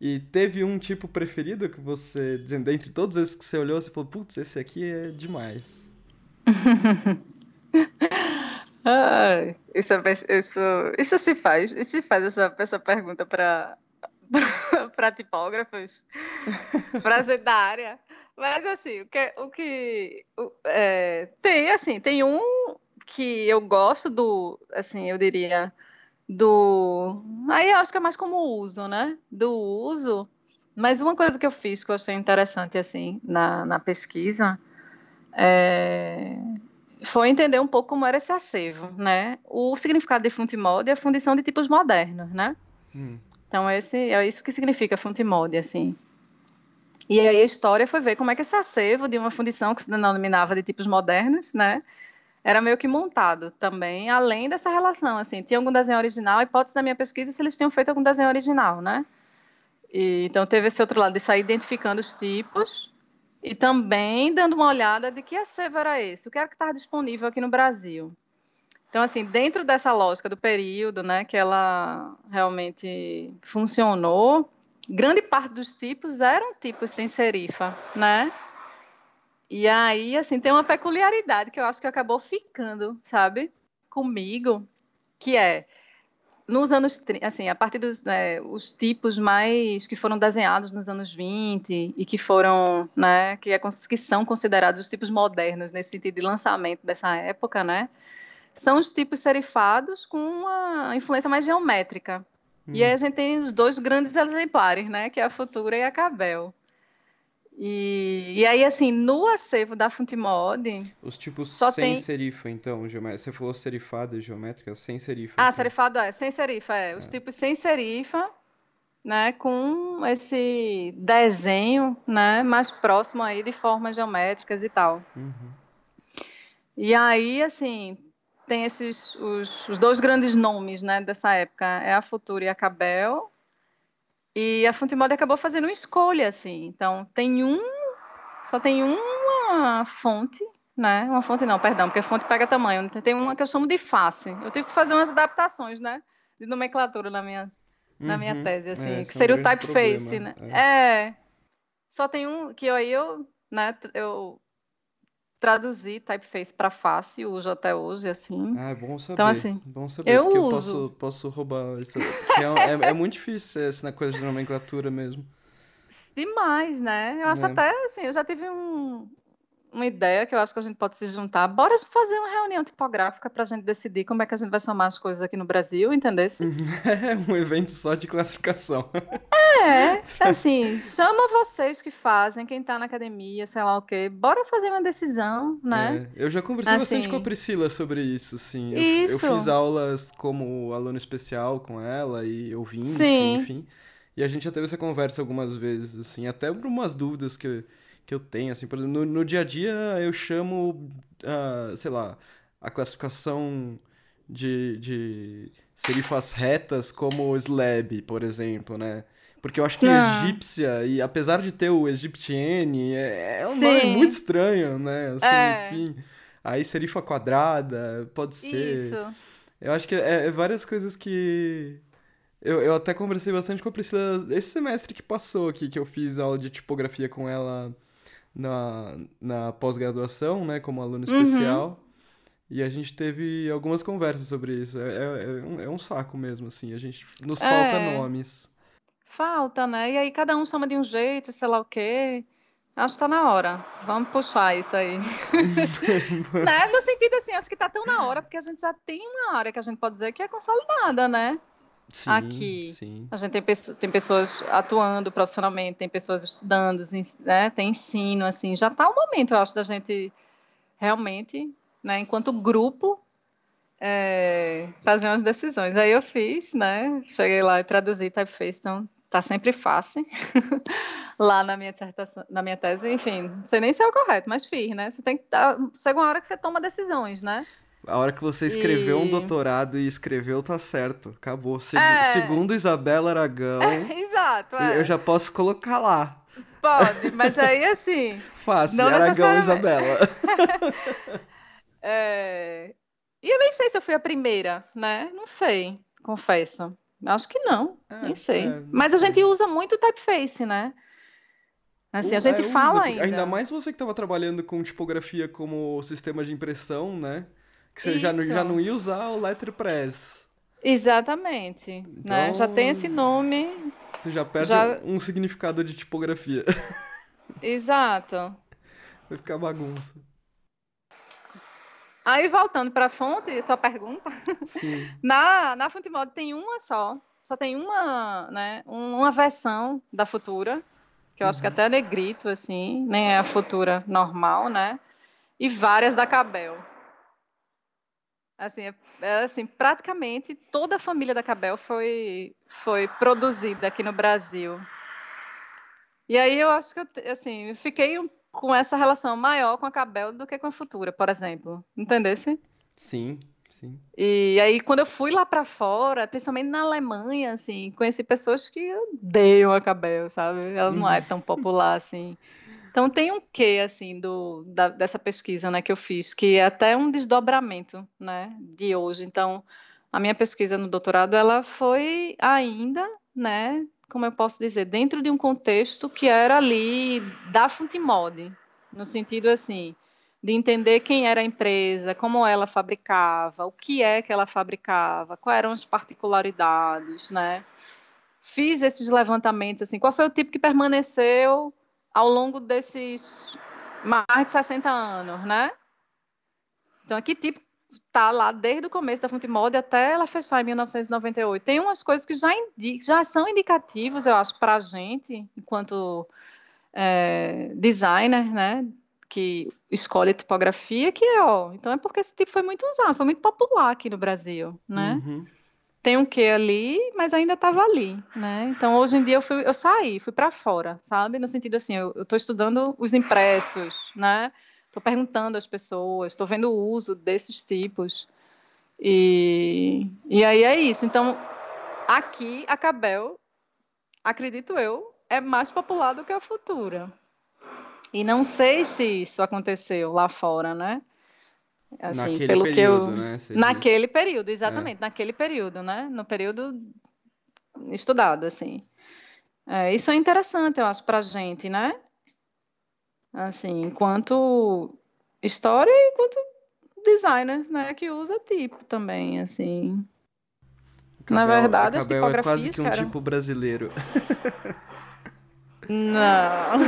E teve um tipo preferido que você, dentre todos esses que você olhou, você falou, putz, esse aqui é demais. Ai, isso, isso, isso se faz, isso se faz essa, essa pergunta para para tipógrafos, para gente da área. Mas assim, o que, o que o, é, tem assim, tem um que eu gosto do, assim, eu diria do, aí eu acho que é mais como uso, né? Do uso. Mas uma coisa que eu fiz que eu achei interessante assim na, na pesquisa é, foi entender um pouco como era esse acervo, né? O significado de fonte mod é a fundição de tipos modernos, né? Hum. Então esse é isso que significa fonte mod, assim. E aí a história foi ver como é que esse acervo de uma fundição que se denominava de tipos modernos, né? Era meio que montado também, além dessa relação, assim, tinha algum desenho original, a hipótese da minha pesquisa é se eles tinham feito algum desenho original, né? E, então teve esse outro lado de sair identificando os tipos e também dando uma olhada de que acervo era esse, o que era que estava disponível aqui no Brasil. Então, assim, dentro dessa lógica do período, né, que ela realmente funcionou, grande parte dos tipos eram tipos sem serifa, né? E aí, assim, tem uma peculiaridade que eu acho que acabou ficando, sabe, comigo, que é nos anos, assim, a partir dos né, os tipos mais que foram desenhados nos anos 20 e que foram, né, que, é, que são considerados os tipos modernos nesse sentido de lançamento dessa época, né, são os tipos serifados com uma influência mais geométrica. Hum. E aí a gente tem os dois grandes exemplares, né, que é a Futura e a Cabel. E, e aí, assim, no acervo da Fontemod... Os tipos sem tem- serifa, então, geométrica. Você falou serifada geométrica, sem serifa. Ah, então. serifado é, sem serifa, é. Os tipos sem serifa, né, com esse desenho, né, mais próximo aí de formas geométricas e tal. Uhum. E aí, assim, tem esses, os, os dois grandes nomes, né, dessa época, é a Futura e a Cabel, e a Fontemod acabou fazendo uma escolha, assim, então tem um, só tem uma fonte, né, uma fonte não, perdão, porque fonte pega tamanho, tem uma que eu chamo de face, eu tive que fazer umas adaptações, né, de nomenclatura na minha, na minha Uhum. tese, assim, É, que esse é um seria o typeface, né, é, só tem um, que aí eu, né, eu traduzi typeface para face, uso até hoje, assim, Ah, é bom saber. Então, assim, bom saber, eu porque eu uso. posso, posso roubar isso. É, é, é muito difícil essa coisa de nomenclatura mesmo. Demais, né? Eu acho É. até assim, eu já tive um- uma ideia que eu acho que a gente pode se juntar. Bora fazer uma reunião tipográfica para a gente decidir como é que a gente vai chamar as coisas aqui no Brasil, entendesse? É um evento só de classificação. É, assim, chama vocês que fazem, quem tá na academia, sei lá o quê. Bora fazer uma decisão, né? É, eu já conversei bastante Assim. com a Priscila sobre isso, sim. Eu, eu Isso. fiz aulas como aluno especial com ela e ouvinte, Sim. enfim. E a gente já teve essa conversa algumas vezes, assim, até por umas dúvidas que, eu- que eu tenho, assim. Por exemplo, no, no dia a dia eu chamo, ah, sei lá, a classificação de, de serifas retas como slab, por exemplo, né? Porque eu acho que Ah. egípcia, e apesar de ter o Egyptienne, é, é um nome Sim. muito estranho, né? Assim, É. enfim. Aí serifa quadrada, pode ser. Isso. Eu acho que é, é várias coisas que. Eu, eu até conversei bastante com a Priscila esse semestre que passou aqui, que eu fiz aula de tipografia com ela na, na pós-graduação, né, como aluno Uhum. especial. E a gente teve algumas conversas sobre isso. É, é, é um, é um saco mesmo, assim. A gente. Nos falta É. nomes. Falta, né? E aí cada um chama de um jeito, sei lá o quê. Acho que tá na hora. Vamos puxar isso aí. né? No sentido assim, acho que tá tão na hora, porque a gente já tem uma área que a gente pode dizer que é consolidada, né? Sim, Aqui. sim. A gente tem, tem pessoas atuando profissionalmente, tem pessoas estudando, né? Tem ensino, assim. Já tá o momento, eu acho, da gente realmente, né, enquanto grupo, é, fazer umas decisões. Aí eu fiz, né? Cheguei lá e traduzi typeface, então tá sempre fácil. lá na minha dissertação, na minha tese, enfim, não sei nem se é o correto, mas fiz, né? Você tem que dar, chega uma hora que você toma decisões, né? A hora que você escreveu um E- doutorado e escreveu, tá certo. Acabou. É. Segundo Isabela Aragão, Exato, é. eu já posso colocar lá. Pode, mas aí assim, Fácil, Aragão. Isabela. É, E eu nem sei se eu fui a primeira, né? Não sei, confesso. Acho que não, É, nem sei. é, não Mas a gente usa muito o typeface, né? Assim, a gente é, fala usa, ainda. Ainda mais você que estava trabalhando com tipografia como sistema de impressão, né? Que você já, já não ia usar o letterpress. Exatamente, né? Já tem esse nome, Você já perde Já- um significado de tipografia. exato. Vai ficar bagunça. Aí voltando para a fonte, sua pergunta. Sim. Na, na Fontemod tem uma só, só tem uma, né, um- uma versão da Futura, que eu acho que até é negrito, assim, nem é a Futura normal, né? E várias da Cabel. Assim, é, é, assim, praticamente toda a família da Cabel foi, foi produzida aqui no Brasil. E aí eu acho que, eu, assim, eu fiquei um- com essa relação maior com a Cabel do que com a Futura, por exemplo. Entendesse? Sim, sim. E aí, quando eu fui lá para fora, principalmente na Alemanha, assim, conheci pessoas que odeiam a Cabel, sabe? Ela não é tão popular assim. Então tem um quê, assim, do, da- dessa pesquisa, né, que eu fiz, que é até um desdobramento, né, de hoje. Então, a minha pesquisa no doutorado, ela foi ainda, né, como eu posso dizer, dentro de um contexto que era ali da Fontemod, no sentido, assim, de entender quem era a empresa, como ela fabricava, o que é que ela fabricava, quais eram as particularidades, né? Fiz esses levantamentos, assim, qual foi o tipo que permaneceu ao longo desses mais de 60 anos, né? Então, que tipo está lá desde o começo da Fontemod até ela fechar em 1998. Tem umas coisas que já, indi já são indicativos, eu acho, para a gente, enquanto é, designer, né? Que escolhe tipografia, que é, ó. Então é porque esse tipo foi muito usado, foi muito popular aqui no Brasil, né? Uhum. Tem um quê ali, mas ainda estava ali, né? Então hoje em dia eu, fui, eu saí, fui para fora, sabe? No sentido assim, eu estou estudando os impressos, né? Estou perguntando às pessoas, estou vendo o uso desses tipos. E, e aí é isso. Então, aqui, a Cabel, acredito eu, é mais popular do que a Futura. E não sei se isso aconteceu lá fora, né? Assim, naquele pelo período, que eu né? naquele período, exatamente, é. naquele período, né? No período estudado, assim. É, isso é interessante, eu acho, para a gente, né? Assim, enquanto história e enquanto designers, né, que usa tipo também, assim. Na verdade, as tipografias, é quase que um cara... tipo brasileiro. Não.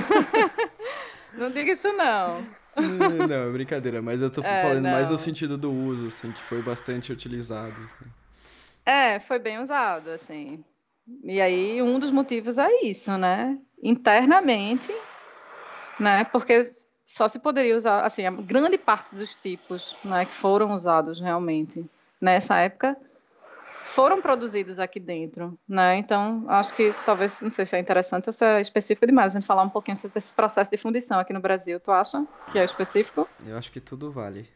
não diga isso, não. Não, é brincadeira, mas eu tô é, falando não. mais no sentido do uso, assim, que foi bastante utilizado. Assim. É, foi bem usado, assim. E aí, um dos motivos é isso, né? Internamente, né? Porque só se poderia usar, assim, a grande parte dos tipos né, que foram usados realmente nessa época foram produzidos aqui dentro, né? Então, acho que talvez, não sei se é interessante ou se é específico demais a gente falar um pouquinho sobre esse processo de fundição aqui no Brasil. Tu acha que é específico? Eu acho que tudo vale.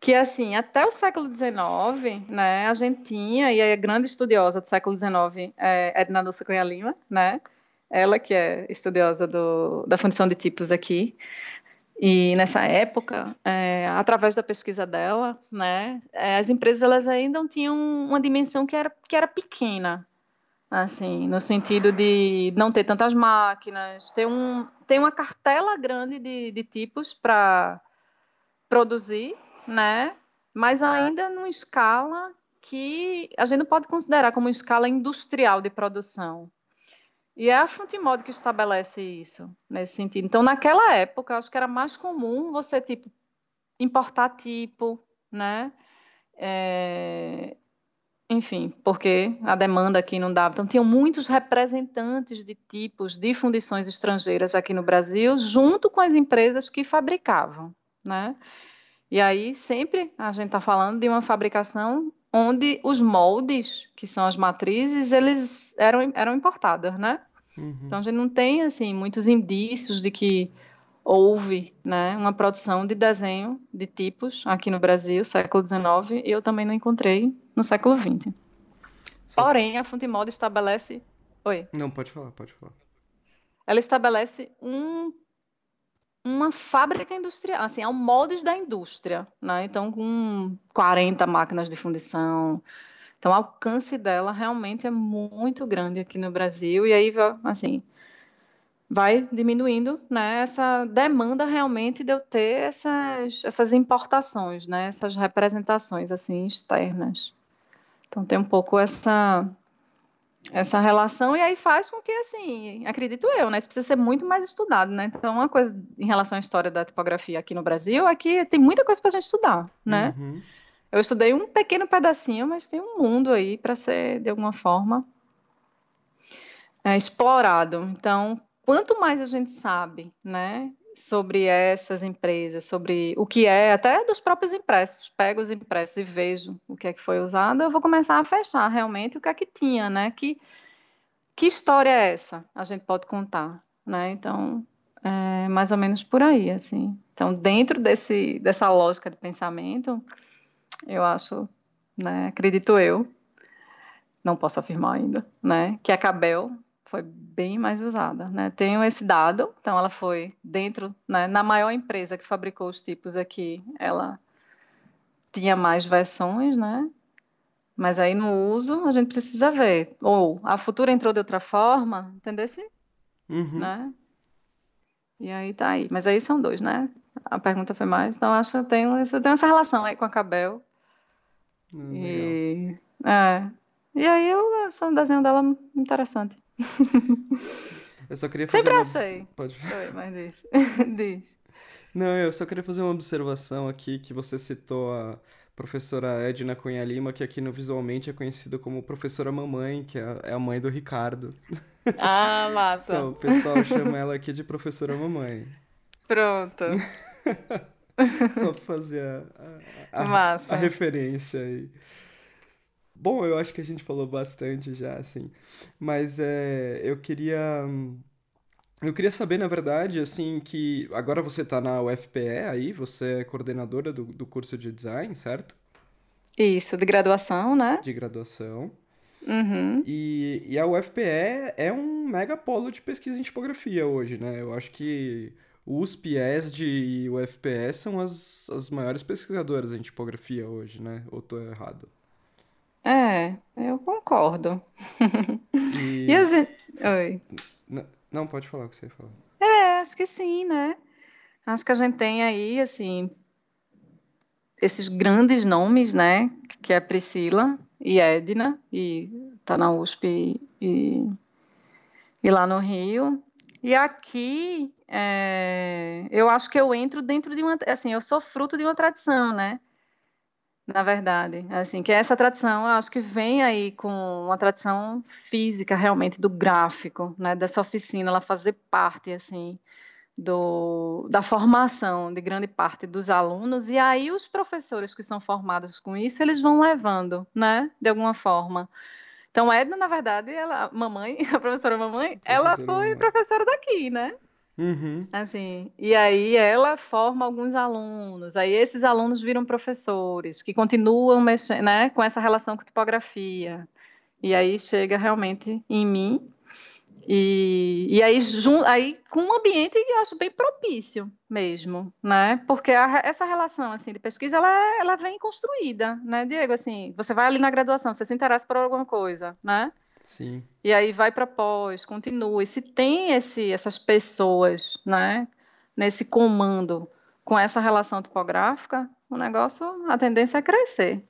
Que, assim, até o século XIX, né, a gente tinha, e a grande estudiosa do século XIX é Edna Dulce Cunha Lima, né? Ela que é estudiosa do, da fundição de tipos aqui, e nessa época, é, através da pesquisa dela, né, é, as empresas elas ainda tinham uma dimensão que era, que era pequena, assim, no sentido de não ter tantas máquinas, ter, um, ter uma cartela grande de, de tipos para produzir, né, mas ainda numa escala que a gente não pode considerar como uma escala industrial de produção, e é a Fontemod que estabelece isso, nesse sentido. Então, naquela época, acho que era mais comum você, tipo, importar tipo, né? É... Enfim, porque a demanda aqui não dava. Então, tinham muitos representantes de tipos de fundições estrangeiras aqui no Brasil, junto com as empresas que fabricavam, né? E aí, sempre a gente está falando de uma fabricação onde os moldes, que são as matrizes, eles eram, eram importados, né? Uhum. Então a gente não tem assim muitos indícios de que houve né, uma produção de desenho de tipos aqui no Brasil, século XIX, e eu também não encontrei no século XX. Porém, a Fonte Moda estabelece. Oi. Não, pode falar, pode falar. Ela estabelece um, uma fábrica industrial, assim, é um moldes da indústria, né? Então, com 40 máquinas de fundição, então, o alcance dela realmente é muito grande aqui no Brasil, e aí, assim, vai diminuindo né, essa demanda realmente de eu ter essas, essas importações, né, essas representações assim externas. Então tem um pouco essa essa relação e aí faz com que assim, acredito eu, né, isso precisa ser muito mais estudado, né? Então uma coisa em relação à história da tipografia aqui no Brasil é que tem muita coisa para a gente estudar, né? Uhum. Eu estudei um pequeno pedacinho, mas tem um mundo aí para ser, de alguma forma, é, explorado. Então, quanto mais a gente sabe, né, sobre essas empresas, sobre o que é, até dos próprios impressos, pego os impressos e vejo o que é que foi usado, eu vou começar a fechar realmente o que é que tinha, né? Que, que história é essa? A gente pode contar, né? Então, é mais ou menos por aí, assim. Então, dentro desse, dessa lógica de pensamento, eu acho, né, acredito eu, não posso afirmar ainda, né, que a Cabel foi bem mais usada, né? Tenho esse dado, então ela foi dentro, né, na maior empresa que fabricou os tipos aqui, ela tinha mais versões, né? Mas aí no uso a gente precisa ver. Ou a futura entrou de outra forma, entendeu? Uhum. Né? E aí tá aí. Mas aí são dois, né? A pergunta foi mais. Então acho que eu tenho, eu tenho essa relação aí com a Cabel. Hum, e, é. e aí eu acho o desenho dela interessante. Eu só queria fazer Sempre uma... achei. Pode. Oi, mas. Não, eu só queria fazer uma observação aqui que você citou a professora Edna Cunha Lima, que aqui no Visualmente é conhecida como professora mamãe, que é, é a mãe do Ricardo. Ah, massa. Então, o pessoal chama ela aqui de professora mamãe. Pronto. Só pra fazer a, a, a, a referência aí. Bom, eu acho que a gente falou bastante já, assim. Mas é, eu queria. Eu queria saber, na verdade, assim, que agora você está na UFPE aí, você é coordenadora do, do curso de design, certo? Isso, de graduação, né? De graduação. Uhum. E, e a UFPE é um mega polo de pesquisa em tipografia hoje, né? Eu acho que USP, ESD e UFPE são as, as maiores pesquisadoras em tipografia hoje, né? Ou tô errado? É, eu concordo. E... E a gente... Oi. Não, pode falar o que você ia falar. É, acho que sim, né? Acho que a gente tem aí, assim, esses grandes nomes, né? Que é Priscila e Edna, e tá na USP e, e lá no Rio. E aqui, é, eu acho que eu entro dentro de uma, assim, eu sou fruto de uma tradição, né? na verdade. Assim, que essa tradição, eu acho que vem aí com uma tradição física, realmente, do gráfico, né? Dessa oficina, ela fazer parte, assim, do, da formação de grande parte dos alunos. E aí os professores que são formados com isso, eles vão levando, né? De alguma forma. Então, Edna, na verdade, ela, mamãe, a professora mamãe, professora ela foi mamãe. professora daqui, né? Uhum. Assim, e aí ela forma alguns alunos, aí esses alunos viram professores, que continuam mexendo, né, com essa relação com tipografia. E aí chega realmente em mim. E, e aí, jun, aí com um ambiente que eu acho bem propício mesmo, né? Porque a, essa relação assim de pesquisa ela, ela vem construída, né, Diego? Assim, você vai ali na graduação, você se interessa por alguma coisa, né? Sim. E aí vai para pós, continua. E se tem esse, essas pessoas, né, nesse comando com essa relação topográfica, o negócio, a tendência é crescer.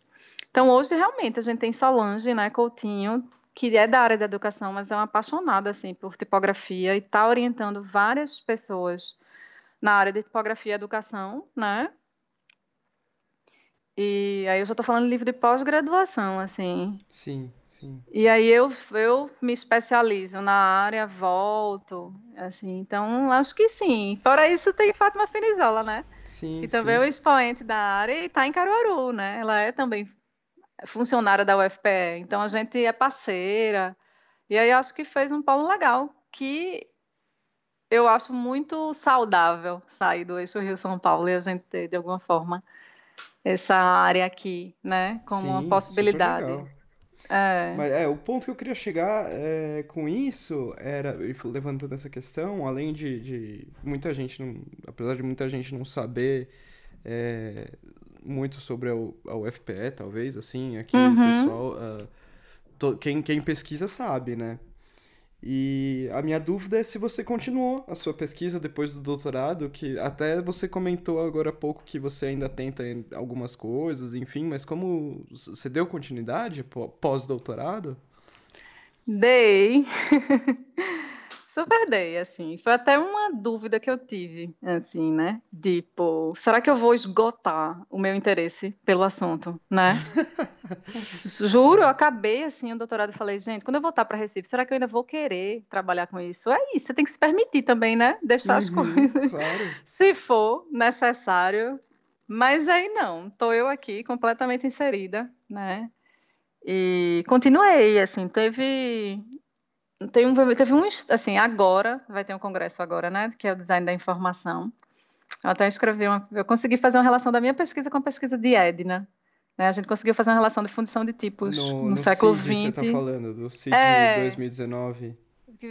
Então, hoje, realmente, a gente tem Solange, né, Coutinho, que é da área da educação, mas é uma apaixonada, assim, por tipografia e está orientando várias pessoas na área de tipografia e educação, né? E aí eu já estou falando de livro de pós-graduação, assim. Sim. Sim. E aí eu, eu me especializo na área, volto, assim, então acho que sim. Fora isso, tem Fátima Fenizola, né? Sim, que também sim. é o expoente da área e está em Caruaru, né? Ela é também funcionária da UFPE, então a gente é parceira. E aí acho que fez um polo legal, que eu acho muito saudável sair do eixo Rio-São Paulo e a gente ter, de alguma forma, essa área aqui, né? Como sim, uma possibilidade. É. Mas é, o ponto que eu queria chegar é, com isso era, levantando essa questão, além de, de, muita gente, não, apesar de muita gente não saber é, muito sobre a, a UFPE, talvez, assim, aqui uhum. o pessoal, uh, to, quem, quem pesquisa sabe, né? E a minha dúvida é se você continuou a sua pesquisa depois do doutorado, que até você comentou agora há pouco que você ainda tenta algumas coisas, enfim, mas como você deu continuidade pós-doutorado? Dei. Super dei, assim. Foi até uma dúvida que eu tive, assim, né? Tipo, será que eu vou esgotar o meu interesse pelo assunto, né? Juro, eu acabei, assim, o doutorado e falei, gente, quando eu voltar para Recife, será que eu ainda vou querer trabalhar com isso? É isso, você tem que se permitir também, né? Deixar uhum, as coisas, claro. se for necessário. Mas aí não, tô eu aqui completamente inserida, né? E continuei, assim, teve tem um, teve um, assim, agora, vai ter um congresso agora, né, que é o design da informação. Eu até escrevi uma, eu consegui fazer uma relação da minha pesquisa com a pesquisa de Edna. Né? A gente conseguiu fazer uma relação de fundição de tipos no, no, no século XX. você está falando, do CID é, 2019.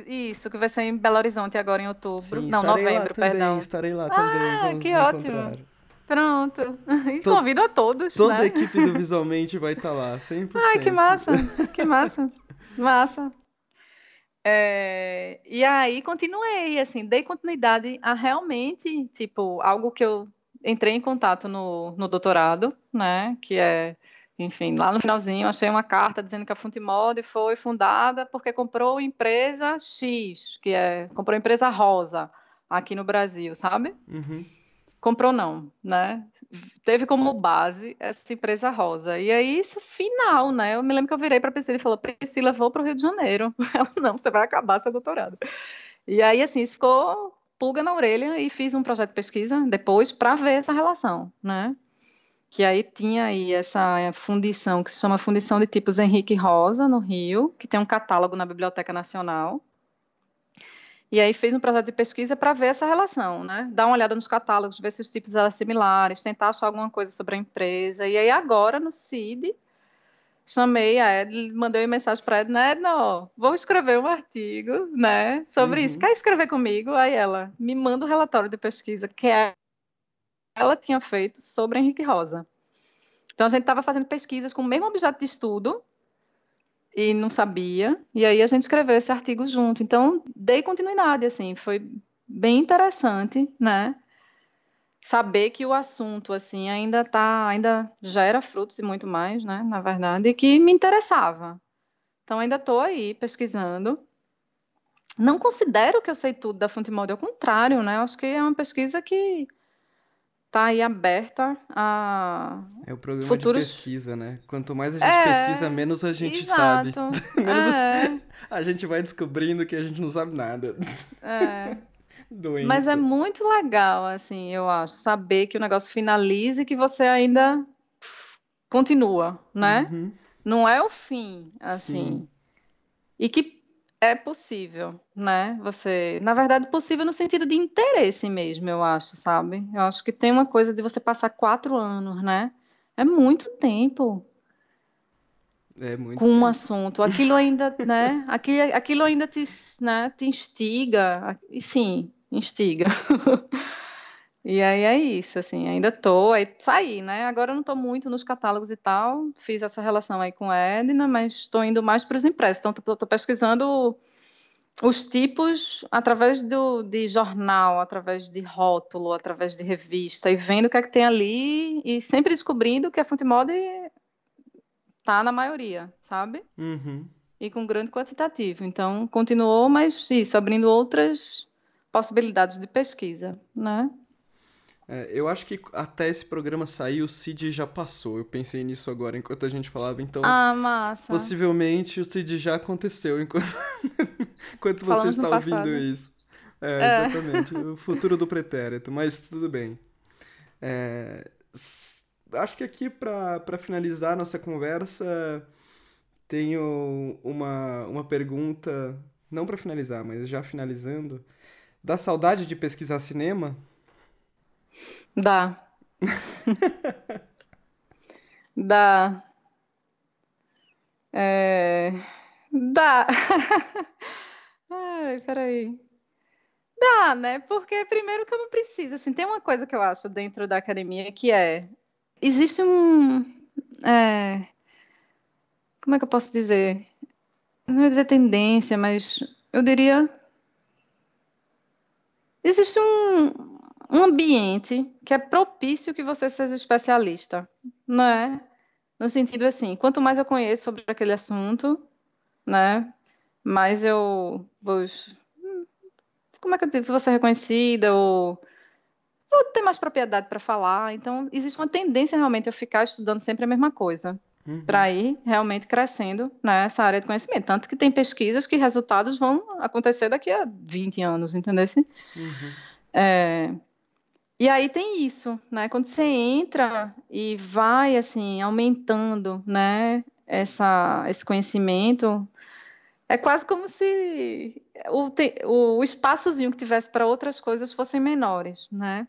Isso, que vai ser em Belo Horizonte agora em outubro. Sim, Não, novembro, também, perdão. Estarei lá também. Ah, Vamos que ótimo. Pronto. E to convido a todos. Toda né? a equipe do Visualmente vai estar tá lá, 100%. Ai, que massa, que massa. Massa. É, e aí continuei, assim, dei continuidade a realmente, tipo, algo que eu entrei em contato no, no doutorado, né, que é, enfim, lá no finalzinho achei uma carta dizendo que a Funtimod foi fundada porque comprou empresa X, que é, comprou empresa Rosa aqui no Brasil, sabe? Uhum. comprou não, né? Teve como base essa empresa rosa. E aí, isso final, né? Eu me lembro que eu virei para a Priscila e falou: Priscila, vou para o Rio de Janeiro. Ela, não, você vai acabar seu doutorado. E aí, assim, isso ficou pulga na orelha e fiz um projeto de pesquisa depois para ver essa relação, né? Que aí tinha aí essa fundição que se chama Fundição de Tipos Henrique Rosa, no Rio, que tem um catálogo na Biblioteca Nacional. E aí fez um projeto de pesquisa para ver essa relação, né? Dar uma olhada nos catálogos, ver se os tipos eram similares, tentar achar alguma coisa sobre a empresa. E aí agora no CID, chamei a Edna, mandei uma mensagem para a Edna, Edna, vou escrever um artigo, né, sobre uhum. isso. Quer escrever comigo? Aí ela me manda o um relatório de pesquisa que ela tinha feito sobre Henrique Rosa. Então a gente estava fazendo pesquisas com o mesmo objeto de estudo e não sabia, e aí a gente escreveu esse artigo junto. Então dei continuidade, assim, foi bem interessante, né? saber que o assunto assim ainda tá, ainda gera frutos e muito mais, né, na verdade, e que me interessava. Então ainda estou aí pesquisando. Não considero que eu sei tudo da fonte molde, ao contrário, né? Eu acho que é uma pesquisa que está aí aberta a é o programa futuros... de pesquisa, né? Quanto mais a gente é, pesquisa, menos a gente exato. sabe. menos é. a gente vai descobrindo que a gente não sabe nada. É. Doença. Mas é muito legal, assim, eu acho, saber que o negócio finaliza e que você ainda continua, né? Uhum. Não é o fim, assim. Sim. E que é possível, né? Você, na verdade, possível no sentido de interesse mesmo, eu acho, sabe? Eu acho que tem uma coisa de você passar quatro anos, né? É muito tempo. É muito com um assunto. Aquilo ainda, né? Aquilo, aquilo ainda te, né, te instiga. E sim, instiga. e aí é isso, assim, ainda tô, aí saí, né? Agora eu não tô muito nos catálogos e tal, fiz essa relação aí com a Edna, mas estou indo mais para os impressos. Então, estou pesquisando os tipos através do, de jornal, através de rótulo, através de revista, e vendo o que é que tem ali, e sempre descobrindo que a fonte moda tá na maioria, sabe? Uhum. E com grande quantitativo. Então, continuou, mas isso, abrindo outras possibilidades de pesquisa, né? É, eu acho que até esse programa sair, o CID já passou. Eu pensei nisso agora enquanto a gente falava, então. Ah, massa. Possivelmente o CID já aconteceu enquanto, enquanto você está ouvindo isso. É, é. exatamente. o futuro do pretérito, mas tudo bem. É, acho que aqui, para finalizar nossa conversa, tenho uma, uma pergunta, não para finalizar, mas já finalizando. Dá saudade de pesquisar cinema? Dá. Dá. É... Dá. Ai, peraí. Dá, né? Porque primeiro que eu não preciso, assim, tem uma coisa que eu acho dentro da academia que é existe um é... como é que eu posso dizer? Não é dizer tendência, mas eu diria Existe um, um ambiente que é propício que você seja especialista, não é? No sentido assim, quanto mais eu conheço sobre aquele assunto, né, mais eu vou como é que eu digo, vou ser reconhecida ou vou ter mais propriedade para falar. Então, existe uma tendência realmente a ficar estudando sempre a mesma coisa uhum. para ir realmente crescendo nessa área de conhecimento. Tanto que tem pesquisas que resultados vão acontecer daqui a 20 anos, entendeu? Uhum. É, e aí tem isso, né? Quando você entra e vai assim aumentando, né? Essa, esse conhecimento, é quase como se o, o espaçozinho que tivesse para outras coisas fossem menores, né?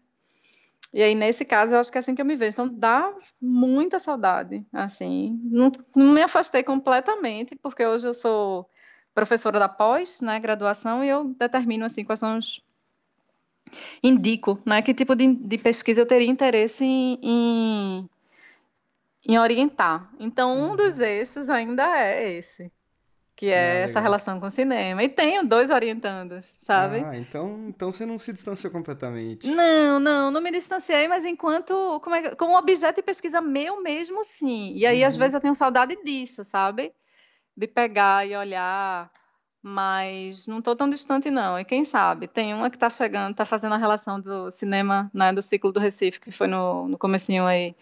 E aí, nesse caso, eu acho que é assim que eu me vejo. Então, dá muita saudade, assim. Não, não me afastei completamente, porque hoje eu sou professora da pós, né, graduação, e eu determino, assim, quais são os... Indico, né, que tipo de, de pesquisa eu teria interesse em, em, em orientar. Então, um dos uhum. eixos ainda é esse, que é ah, essa relação com o cinema. E tenho dois orientandos, sabe? Ah, então, então você não se distanciou completamente. Não, não, não me distanciei, mas enquanto como, é, como objeto de pesquisa meu mesmo, sim. E aí, uhum. às vezes, eu tenho saudade disso, sabe? De pegar e olhar mas não estou tão distante não. E quem sabe, tem uma que está chegando, está fazendo a relação do cinema, né, do ciclo do Recife, que foi no, no comecinho aí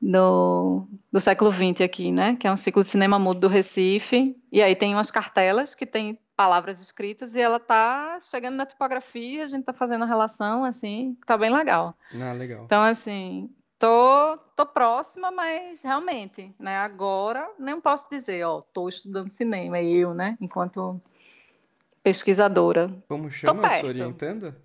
do, do século XX aqui, né? Que é um ciclo de cinema mudo do Recife. E aí tem umas cartelas que tem palavras escritas e ela tá chegando na tipografia, a gente tá fazendo a relação, assim, tá bem legal. Ah, legal. Então, assim, tô, tô próxima, mas realmente, né? Agora, nem posso dizer, ó, tô estudando cinema, eu, né? Enquanto pesquisadora. Como chama a sua orientanda?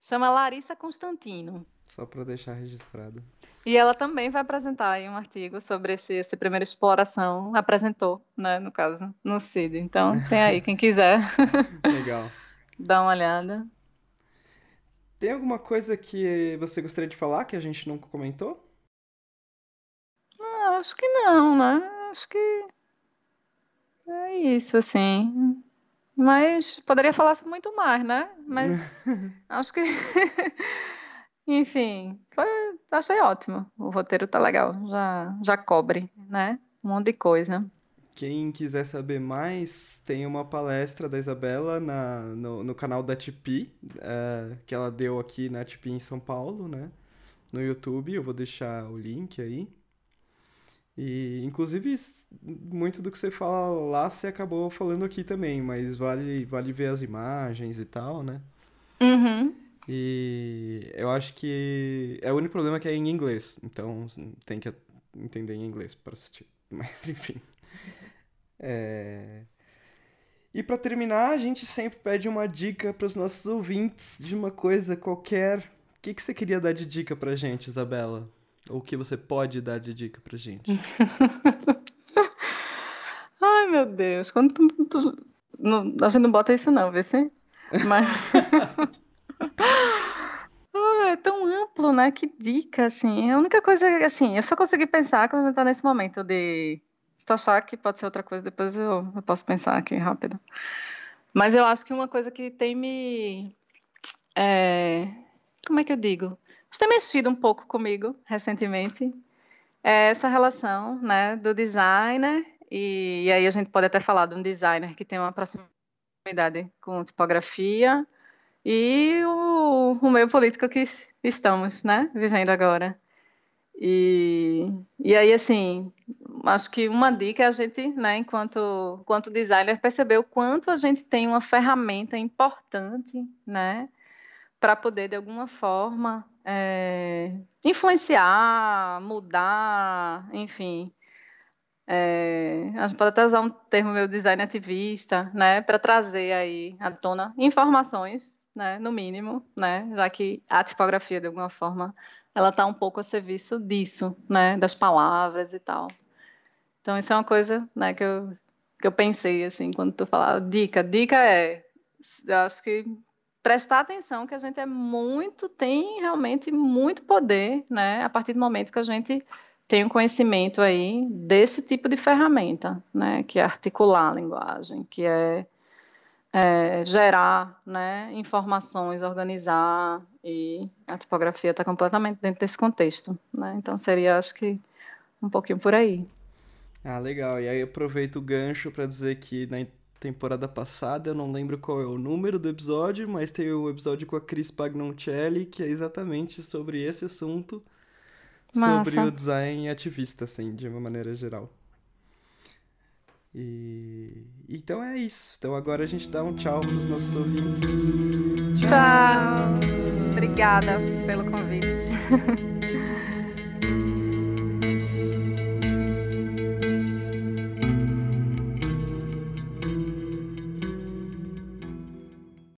Chama Larissa Constantino. Só para deixar registrado. E ela também vai apresentar aí um artigo sobre esse, esse primeira exploração. Apresentou, né, no caso, no CID. Então, tem aí, quem quiser. Legal. Dá uma olhada. Tem alguma coisa que você gostaria de falar que a gente nunca comentou? Ah, acho que não, né? Acho que é isso, assim. Mas poderia falar muito mais, né? Mas acho que Enfim, foi, achei ótimo. O roteiro tá legal, já, já cobre, né? Um monte de coisa. Quem quiser saber mais, tem uma palestra da Isabela na, no, no canal da Tipi, uh, que ela deu aqui na Tipi em São Paulo, né? No YouTube, eu vou deixar o link aí. E, inclusive, muito do que você fala lá, você acabou falando aqui também, mas vale, vale ver as imagens e tal, né? Uhum. E eu acho que é o único problema que é em inglês, então tem que entender em inglês para assistir. Mas enfim. É... E para terminar, a gente sempre pede uma dica para os nossos ouvintes de uma coisa qualquer. O que, que você queria dar de dica pra gente, Isabela? Ou o que você pode dar de dica pra gente? Ai, meu Deus. Quando tu, tu, não, a gente não bota isso não, vê se? Mas... Oh, é tão amplo, né? Que dica, assim. A única coisa, assim, eu só consegui pensar quando a gente tá nesse momento de. Se tu achar que pode ser outra coisa, depois eu, eu posso pensar aqui rápido. Mas eu acho que uma coisa que tem me. É, como é que eu digo? Tem mexido um pouco comigo recentemente. É essa relação, né, do designer. E, e aí a gente pode até falar de um designer que tem uma proximidade com tipografia e o, o meio político que estamos, né, vivendo agora. E, e aí, assim, acho que uma dica é a gente, né, enquanto, enquanto designer, perceber o quanto a gente tem uma ferramenta importante, né, para poder, de alguma forma, é, influenciar, mudar, enfim. É, a gente pode até usar um termo meu design ativista, né, para trazer aí à tona informações né, no mínimo, né, já que a tipografia, de alguma forma, ela está um pouco a serviço disso, né, das palavras e tal. Então, isso é uma coisa, né, que eu, que eu pensei, assim, quando tu falava dica. Dica é, eu acho que prestar atenção que a gente é muito, tem realmente muito poder, né, a partir do momento que a gente tem um conhecimento aí desse tipo de ferramenta, né, que é articular a linguagem, que é é, gerar né, informações, organizar, e a tipografia está completamente dentro desse contexto. Né? Então seria, acho que, um pouquinho por aí. Ah, legal. E aí aproveito o gancho para dizer que na temporada passada, eu não lembro qual é o número do episódio, mas tem o um episódio com a Cris Pagnoncelli, que é exatamente sobre esse assunto, Massa. sobre o design ativista, assim, de uma maneira geral. E então é isso. Então agora a gente dá um tchau para os nossos ouvintes. Tchau. tchau. Obrigada pelo convite.